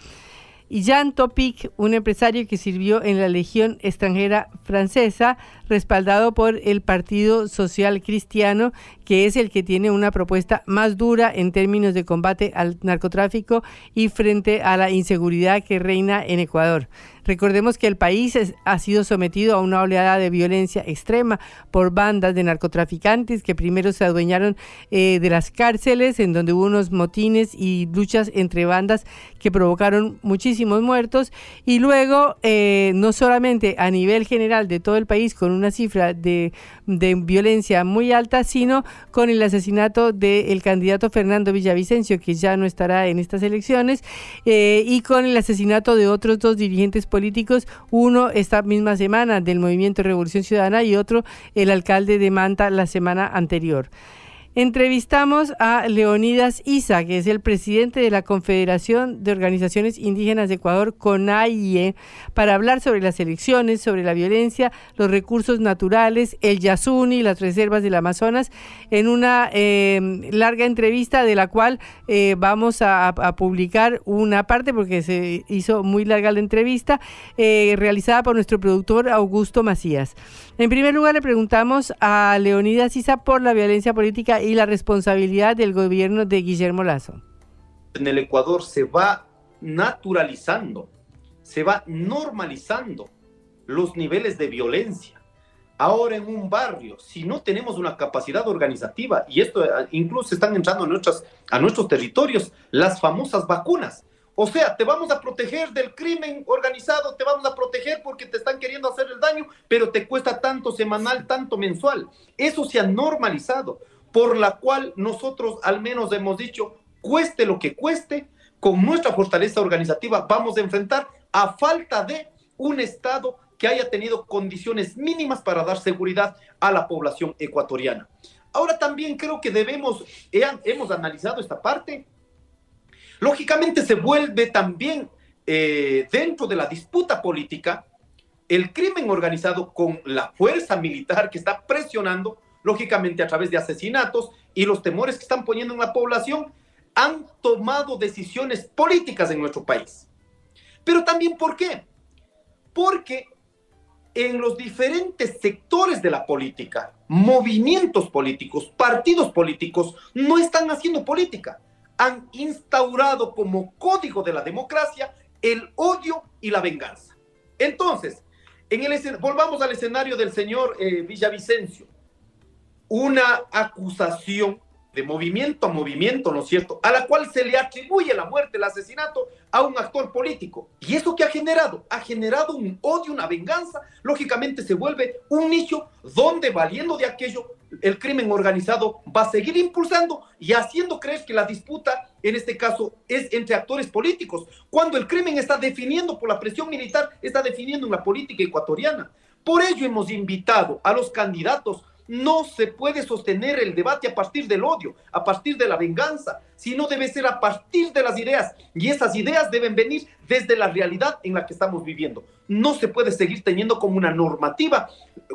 Y Jan Topic, un empresario que sirvió en la Legión extranjera francesa, respaldado por el Partido Social Cristiano, que es el que tiene una propuesta más dura en términos de combate al narcotráfico y frente a la inseguridad que reina en Ecuador. Recordemos que el país ha sido sometido a una oleada de violencia extrema por bandas de narcotraficantes que primero se adueñaron eh, de las cárceles, en donde hubo unos motines y luchas entre bandas que provocaron muchísimos muertos, y luego, eh, no solamente a nivel general de todo el país, con una cifra de, de violencia muy alta, sino con el asesinato del candidato Fernando Villavicencio, que ya no estará en estas elecciones, eh, y con el asesinato de otros dos dirigentes políticos, uno esta misma semana del Movimiento Revolución Ciudadana y otro el alcalde de Manta la semana anterior. Entrevistamos a Leonidas Isa, que es el presidente de la Confederación de Organizaciones Indígenas de Ecuador, CONAIE, para hablar sobre las elecciones, sobre la violencia, los recursos naturales, el Yasuni, las reservas del Amazonas, en una eh, larga entrevista de la cual eh, vamos a, a, publicar una parte porque se hizo muy larga la entrevista, eh, realizada por nuestro productor Augusto Macías. En primer lugar, le preguntamos a Leonidas Isa por la violencia política y la responsabilidad del gobierno de Guillermo Lazo. En el Ecuador se va naturalizando, se va normalizando los niveles de violencia. Ahora en un barrio, si no tenemos una capacidad organizativa, y esto incluso están entrando a nuestros territorios, las famosas vacunas. O sea, te vamos a proteger del crimen organizado, te vamos a proteger porque te están queriendo hacer el daño, pero te cuesta tanto semanal, tanto mensual. Eso se ha normalizado por la cual nosotros al menos hemos dicho, cueste lo que cueste, con nuestra fortaleza organizativa vamos a enfrentar a falta de un Estado que haya tenido condiciones mínimas para dar seguridad a la población ecuatoriana. Ahora también creo que debemos, hemos analizado esta parte, lógicamente se vuelve también eh, dentro de la disputa política el crimen organizado con la fuerza militar que está presionando lógicamente a través de asesinatos y los temores que están poniendo en la población, han tomado decisiones políticas en nuestro país. Pero también, ¿por qué? Porque en los diferentes sectores de la política, movimientos políticos, partidos políticos, no están haciendo política. Han instaurado como código de la democracia el odio y la venganza. Entonces, volvamos al escenario del señor eh, Villavicencio una acusación de movimiento a movimiento, ¿no es cierto? A la cual se le atribuye la muerte, el asesinato a un actor político. ¿Y eso qué ha generado? Ha generado un odio, una venganza. Lógicamente se vuelve un nicho donde, valiendo de aquello, el crimen organizado va a seguir impulsando y haciendo creer que la disputa, en este caso, es entre actores políticos, cuando el crimen está definiendo por la presión militar, está definiendo en la política ecuatoriana. Por ello hemos invitado a los candidatos no se puede sostener el debate a partir del odio, a partir de la venganza, sino debe ser a partir de las ideas. Y esas ideas deben venir desde la realidad en la que estamos viviendo. No se puede seguir teniendo como una normativa,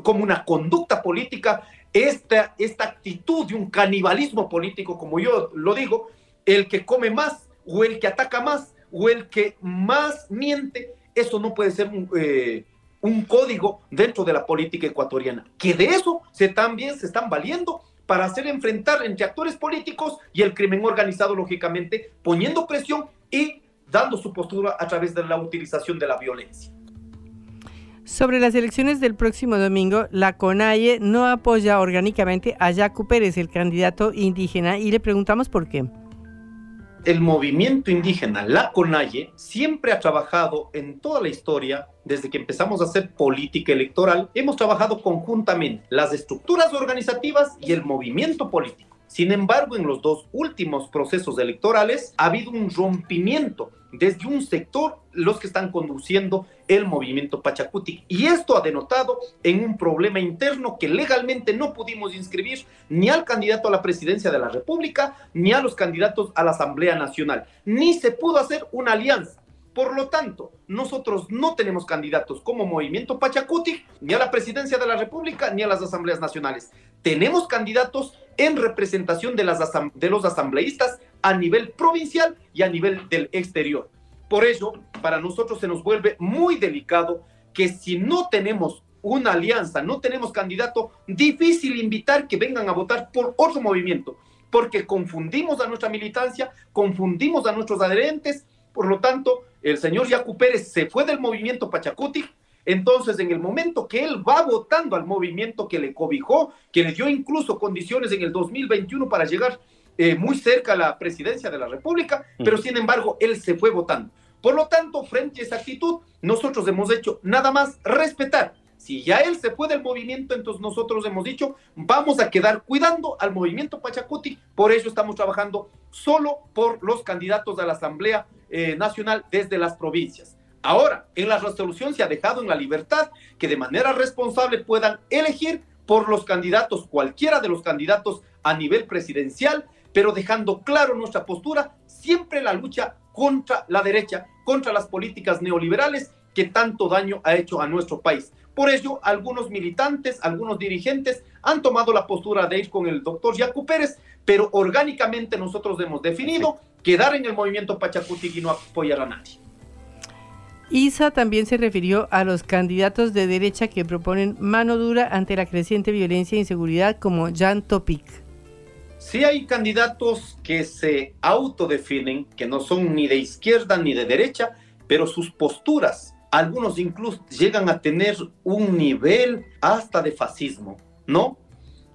como una conducta política, esta, esta actitud de un canibalismo político, como yo lo digo, el que come más o el que ataca más o el que más miente, eso no puede ser un... Eh, un código dentro de la política ecuatoriana, que de eso se también se están valiendo para hacer enfrentar entre actores políticos y el crimen organizado, lógicamente, poniendo presión y dando su postura a través de la utilización de la violencia. Sobre las elecciones del próximo domingo, la CONAIE no apoya orgánicamente a Jaco Pérez, el candidato indígena, y le preguntamos por qué el movimiento indígena, la CONAIE, siempre ha trabajado en toda la historia, desde que empezamos a hacer política electoral, hemos trabajado conjuntamente las estructuras organizativas y el movimiento político. Sin embargo, en los dos últimos procesos electorales ha habido un rompimiento desde un sector los que están conduciendo el movimiento Pachacuti. Y esto ha denotado en un problema interno que legalmente no pudimos inscribir ni al candidato a la presidencia de la República, ni a los candidatos a la Asamblea Nacional. Ni se pudo hacer una alianza. Por lo tanto, nosotros no tenemos candidatos como Movimiento Pachacuti, ni a la presidencia de la República, ni a las asambleas nacionales. Tenemos candidatos en representación de, las de los asambleístas a nivel provincial y a nivel del exterior. Por eso, para nosotros se nos vuelve muy delicado que si no tenemos una alianza, no tenemos candidato, difícil invitar que vengan a votar por otro movimiento, porque confundimos a nuestra militancia, confundimos a nuestros adherentes, por lo tanto, el señor Yacu Pérez se fue del movimiento Pachacuti, entonces en el momento que él va votando al movimiento que le cobijó, que le dio incluso condiciones en el 2021 para llegar eh, muy cerca a la presidencia de la República, pero sin embargo él se fue votando. Por lo tanto, frente a esa actitud, nosotros hemos hecho nada más respetar. Si ya él se fue del movimiento, entonces nosotros hemos dicho, vamos a quedar cuidando al movimiento Pachacuti, por eso estamos trabajando solo por los candidatos a la Asamblea eh, Nacional desde las provincias. Ahora, en la resolución se ha dejado en la libertad que de manera responsable puedan elegir por los candidatos, cualquiera de los candidatos a nivel presidencial, pero dejando claro nuestra postura, siempre la lucha contra la derecha, contra las políticas neoliberales que tanto daño ha hecho a nuestro país. Por ello, algunos militantes, algunos dirigentes han tomado la postura de ir con el doctor Yacu Pérez, pero orgánicamente nosotros hemos definido quedar en el movimiento Pachacuti y no apoyar a nadie. ISA también se refirió a los candidatos de derecha que proponen mano dura ante la creciente violencia e inseguridad como Jan Topic. Si hay candidatos que se autodefinen, que no son ni de izquierda ni de derecha, pero sus posturas, algunos incluso llegan a tener un nivel hasta de fascismo, ¿no?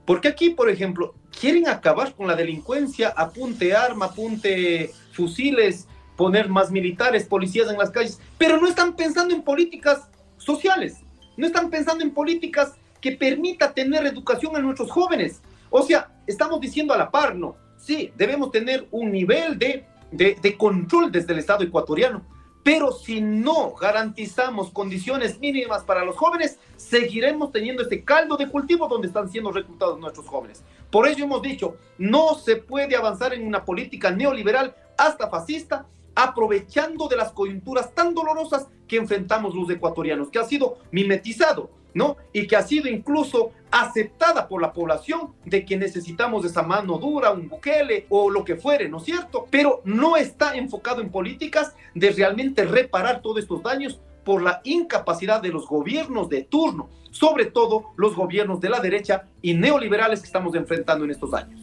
Porque aquí, por ejemplo, quieren acabar con la delincuencia, apunte arma, apunte fusiles, poner más militares, policías en las calles, pero no están pensando en políticas sociales, no están pensando en políticas que permita tener educación a nuestros jóvenes. O sea, estamos diciendo a la par, ¿no? Sí, debemos tener un nivel de, de, control desde el Estado ecuatoriano, pero si no garantizamos condiciones mínimas para los jóvenes, seguiremos teniendo este caldo de cultivo donde están siendo reclutados nuestros jóvenes. Por ello hemos dicho, no se puede avanzar en una política neoliberal hasta fascista, aprovechando de las coyunturas tan dolorosas que enfrentamos los ecuatorianos, que ha sido mimetizado ¿no? Y que ha sido incluso aceptada por la población de que necesitamos esa mano dura, un buquele o lo que fuere, ¿no es cierto? Pero no está enfocado en políticas de realmente reparar todos estos daños por la incapacidad de los gobiernos de turno, sobre todo los gobiernos de la derecha y neoliberales que estamos enfrentando en estos años.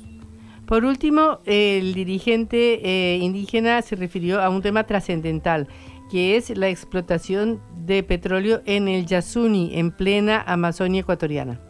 Por último, el dirigente eh, indígena se refirió a un tema trascendental que es la explotación de petróleo en el Yasuni, en plena Amazonia ecuatoriana.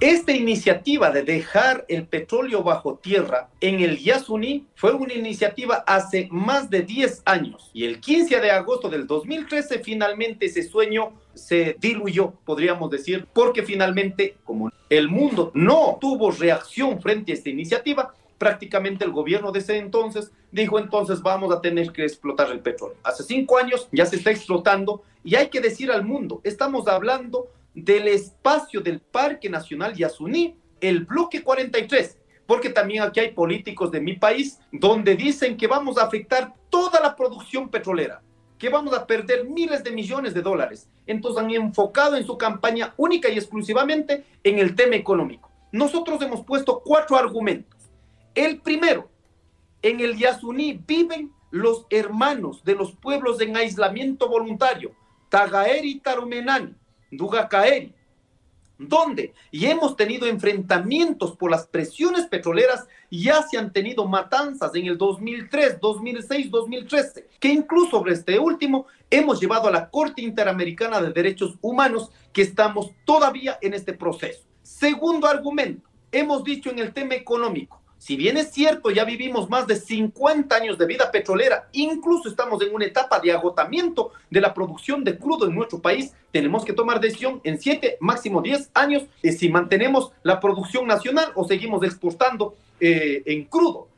Esta iniciativa de dejar el petróleo bajo tierra en el Yasuní fue una iniciativa hace más de 10 años y el 15 de agosto del 2013 finalmente ese sueño se diluyó, podríamos decir, porque finalmente como el mundo no tuvo reacción frente a esta iniciativa, prácticamente el gobierno de ese entonces dijo entonces vamos a tener que explotar el petróleo. Hace cinco años ya se está explotando y hay que decir al mundo, estamos hablando del espacio del Parque Nacional Yasuní, el bloque 43, porque también aquí hay políticos de mi país donde dicen que vamos a afectar toda la producción petrolera, que vamos a perder miles de millones de dólares. Entonces han enfocado en su campaña única y exclusivamente en el tema económico. Nosotros hemos puesto cuatro argumentos. El primero, en el Yasuní viven los hermanos de los pueblos en aislamiento voluntario, Tagaeri y Tarumenani, Dugacaeri, donde y hemos tenido enfrentamientos por las presiones petroleras, ya se han tenido matanzas en el 2003, 2006, 2013, que incluso sobre este último hemos llevado a la Corte Interamericana de Derechos Humanos, que estamos todavía en este proceso. Segundo argumento, hemos dicho en el tema económico, si bien es cierto, ya vivimos más de 50 años de vida petrolera, incluso estamos en una etapa de agotamiento de la producción de crudo en nuestro país, tenemos que tomar decisión en 7, máximo 10 años eh, si mantenemos la producción nacional o seguimos exportando eh, en crudo.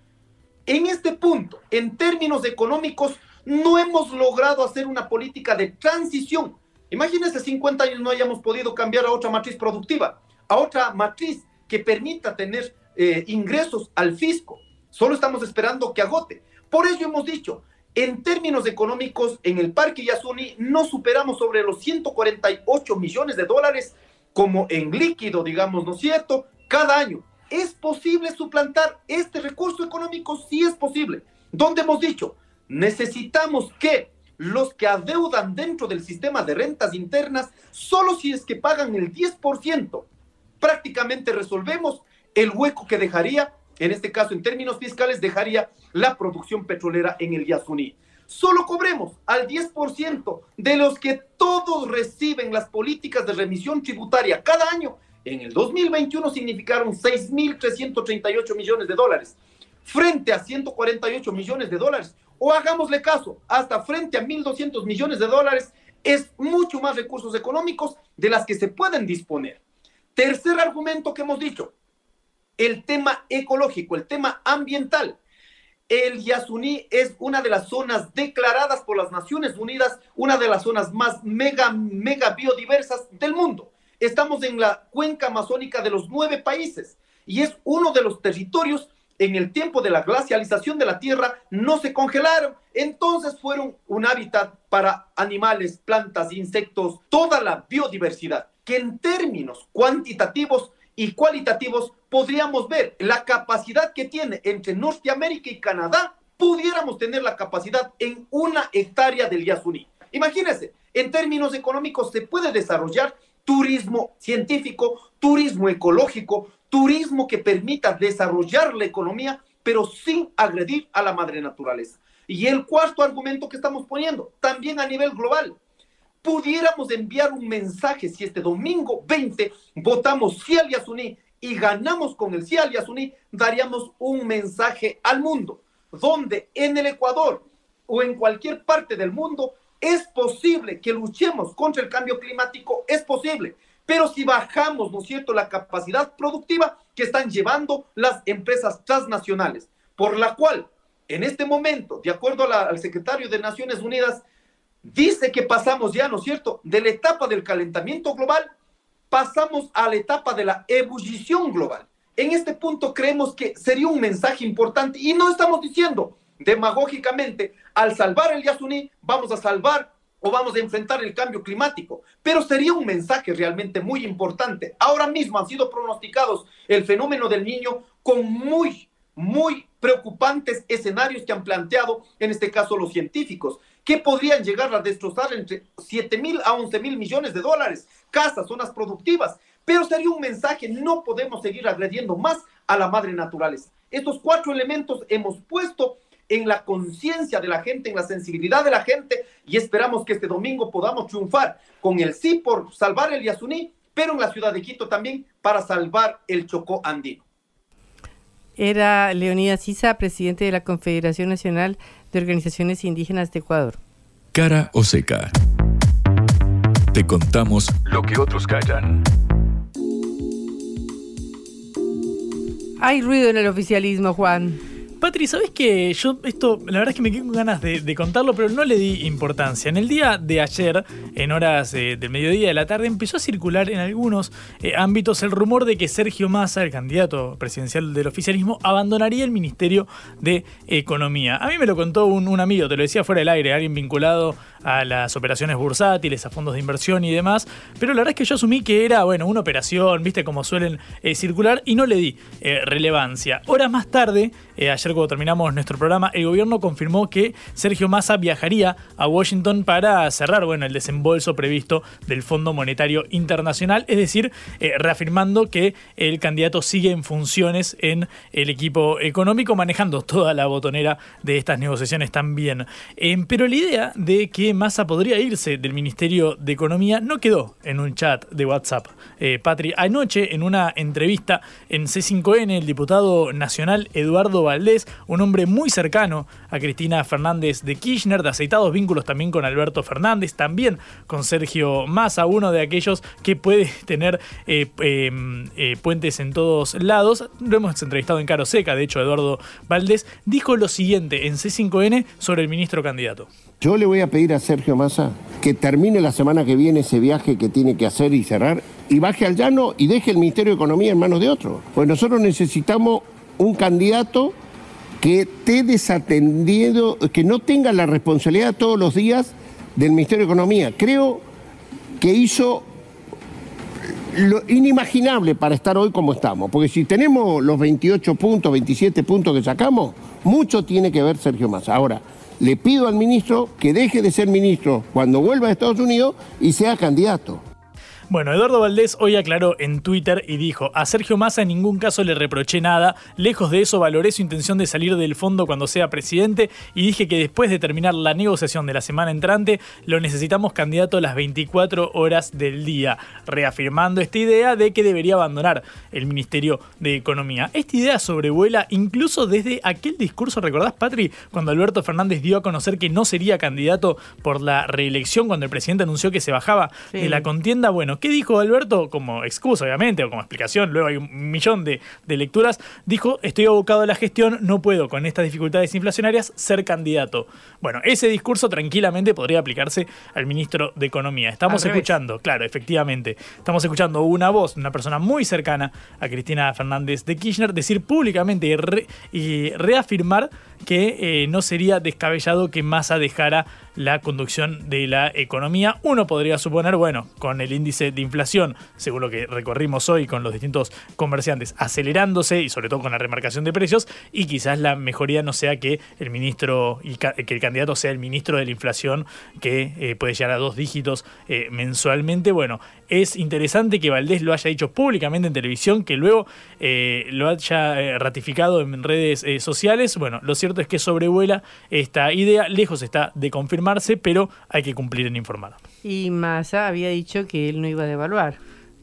En este punto, en términos económicos, no hemos logrado hacer una política de transición. Imagínense 50 años no hayamos podido cambiar a otra matriz productiva, a otra matriz que permita tener eh, ingresos al fisco. Solo estamos esperando que agote. Por eso hemos dicho, en términos económicos, en el Parque Yasuni no superamos sobre los 148 millones de dólares como en líquido, digamos, ¿no es cierto? Cada año. ¿Es posible suplantar este recurso económico? Sí es posible. ¿Dónde hemos dicho? Necesitamos que los que adeudan dentro del sistema de rentas internas, solo si es que pagan el 10%, prácticamente resolvemos el hueco que dejaría, en este caso en términos fiscales, dejaría la producción petrolera en el Yasuní. Solo cobremos al 10% de los que todos reciben las políticas de remisión tributaria cada año. En el 2021 significaron 6.338 millones de dólares frente a 148 millones de dólares. O hagámosle caso, hasta frente a 1.200 millones de dólares es mucho más recursos económicos de las que se pueden disponer. Tercer argumento que hemos dicho, el tema ecológico, el tema ambiental. El Yasuní es una de las zonas declaradas por las Naciones Unidas, una de las zonas más mega, mega biodiversas del mundo. Estamos en la cuenca amazónica de los nueve países y es uno de los territorios en el tiempo de la glacialización de la Tierra no se congelaron, entonces fueron un hábitat para animales, plantas, insectos, toda la biodiversidad, que en términos cuantitativos y cualitativos podríamos ver la capacidad que tiene entre Norteamérica y Canadá, pudiéramos tener la capacidad en una hectárea del Yasuní. Imagínense, en términos económicos se puede desarrollar turismo científico, turismo ecológico, turismo que permita desarrollar la economía, pero sin agredir a la madre naturaleza. Y el cuarto argumento que estamos poniendo, también a nivel global, pudiéramos enviar un mensaje si este domingo 20 votamos sí al Yasuní y ganamos con el sí al Yasuní, daríamos un mensaje al mundo, donde en el Ecuador o en cualquier parte del mundo es posible que luchemos contra el cambio climático, es posible, pero si bajamos, ¿no es cierto?, la capacidad productiva que están llevando las empresas transnacionales, por la cual en este momento, de acuerdo al secretario de Naciones Unidas, dice que pasamos ya, ¿no es cierto?, de la etapa del calentamiento global, pasamos a la etapa de la ebullición global. En este punto creemos que sería un mensaje importante y no estamos diciendo demagógicamente, al salvar el Yasuní, vamos a salvar o vamos a enfrentar el cambio climático, pero sería un mensaje realmente muy importante. Ahora mismo han sido pronosticados el fenómeno del niño con muy, muy preocupantes escenarios que han planteado, en este caso los científicos que podrían llegar a destrozar entre 7 mil a 11 mil millones de dólares, casas, zonas productivas. Pero sería un mensaje, no podemos seguir agrediendo más a la madre naturaleza. Estos cuatro elementos hemos puesto en la conciencia de la gente, en la sensibilidad de la gente y esperamos que este domingo podamos triunfar con el sí por salvar el Yasuní pero en la ciudad de Quito también para salvar el Chocó andino. Era Leonidas Sisa, presidente de la Confederación Nacional de Organizaciones Indígenas de Ecuador. Cara o seca. Te contamos lo que otros callan. Hay ruido en el oficialismo, Juan. Patri, ¿sabes qué? Yo esto, la verdad es que me quedé con ganas de, de contarlo, pero no le di importancia. En el día de ayer, en horas eh, del mediodía de la tarde, empezó a circular en algunos eh, ámbitos el rumor de que Sergio Massa, el candidato presidencial del oficialismo, abandonaría el Ministerio de Economía. A mí me lo contó un, un amigo, te lo decía fuera del aire, alguien vinculado a las operaciones bursátiles, a fondos de inversión y demás, pero la verdad es que yo asumí que era, bueno, una operación, viste, como suelen eh, circular, y no le di eh, relevancia. Horas más tarde, eh, ayer cuando terminamos nuestro programa, el gobierno confirmó que Sergio Massa viajaría a Washington para cerrar, bueno, el desembolso previsto del Fondo Monetario Internacional, es decir, reafirmando que el candidato sigue en funciones en el equipo económico, manejando toda la botonera de estas negociaciones también. Pero la idea de que Massa podría irse del Ministerio de Economía no quedó en un chat de WhatsApp. Eh, Patri, anoche en una entrevista en C5N, el diputado nacional Eduardo Valdés, un hombre muy cercano a Cristina Fernández de Kirchner, de aceitados vínculos también con Alberto Fernández, también con Sergio Massa, uno de aquellos que puede tener eh, eh, eh, puentes en todos lados. Lo hemos entrevistado en Caro Seca, de hecho, Eduardo Valdés dijo lo siguiente en C5N sobre el ministro candidato. Yo le voy a pedir a Sergio Massa que termine la semana que viene ese viaje que tiene que hacer y cerrar y baje al llano y deje el Ministerio de Economía en manos de otro. Pues nosotros necesitamos un candidato que esté desatendido, que no tenga la responsabilidad todos los días del Ministerio de Economía. Creo que hizo lo inimaginable para estar hoy como estamos, porque si tenemos los 28 puntos, 27 puntos que sacamos, mucho tiene que ver Sergio Massa. Ahora, le pido al ministro que deje de ser ministro cuando vuelva a Estados Unidos y sea candidato. Bueno, Eduardo Valdés hoy aclaró en Twitter y dijo, a Sergio Massa en ningún caso le reproché nada, lejos de eso valoré su intención de salir del fondo cuando sea presidente y dije que después de terminar la negociación de la semana entrante, lo necesitamos candidato a las 24 horas del día, reafirmando esta idea de que debería abandonar el Ministerio de Economía. Esta idea sobrevuela incluso desde aquel discurso, ¿recordás, Patri? Cuando Alberto Fernández dio a conocer que no sería candidato por la reelección, cuando el presidente anunció que se bajaba Sí. de la contienda, bueno, ¿Qué dijo Alberto? Como excusa, obviamente, o como explicación, luego hay un millón de, de lecturas. Dijo, estoy abocado a la gestión, no puedo con estas dificultades inflacionarias ser candidato. Bueno, ese discurso tranquilamente podría aplicarse al ministro de Economía. Estamos escuchando, claro, efectivamente, estamos escuchando una voz, una persona muy cercana a Cristina Fernández de Kirchner, decir públicamente y, re- y reafirmar que eh, no sería descabellado que Massa dejara la conducción de la economía. Uno podría suponer, bueno, con el índice de inflación, según lo que recorrimos hoy con los distintos comerciantes, acelerándose y sobre todo con la remarcación de precios, y quizás la mejoría no sea que el ministro y que el candidato sea el ministro de la inflación, que eh, puede llegar a dos dígitos eh, mensualmente. Bueno, es interesante que Valdés lo haya dicho públicamente en televisión, que luego lo haya ratificado en redes sociales. Bueno, lo cierto es que sobrevuela esta idea, lejos está de confirmarse, pero hay que cumplir en informar. Y Massa había dicho que él no iba a devaluar.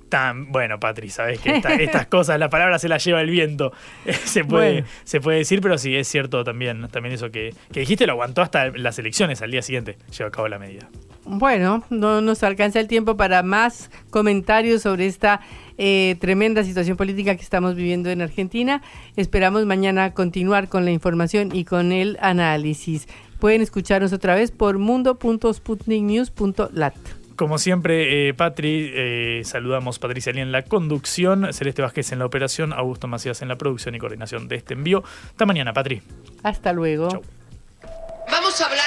Tan, bueno, Patri, sabes que esta- estas cosas, la palabra se la lleva el viento. Se puede, Bueno. se puede decir, pero sí, es cierto también, también eso que, que dijiste, lo aguantó hasta las elecciones, al día siguiente llevó a cabo la medida. Bueno, no nos alcanza el tiempo para más comentarios sobre esta eh, tremenda situación política que estamos viviendo en Argentina. Esperamos mañana continuar con la información y con el análisis. Pueden escucharnos otra vez por mundo.sputniknews.lat. Como siempre, eh, Patri, eh, saludamos Patricia Lía en la conducción, Celeste Vázquez en la operación, Augusto Macías en la producción y coordinación de este envío. Hasta mañana, Patri. Hasta luego. Vamos a hablar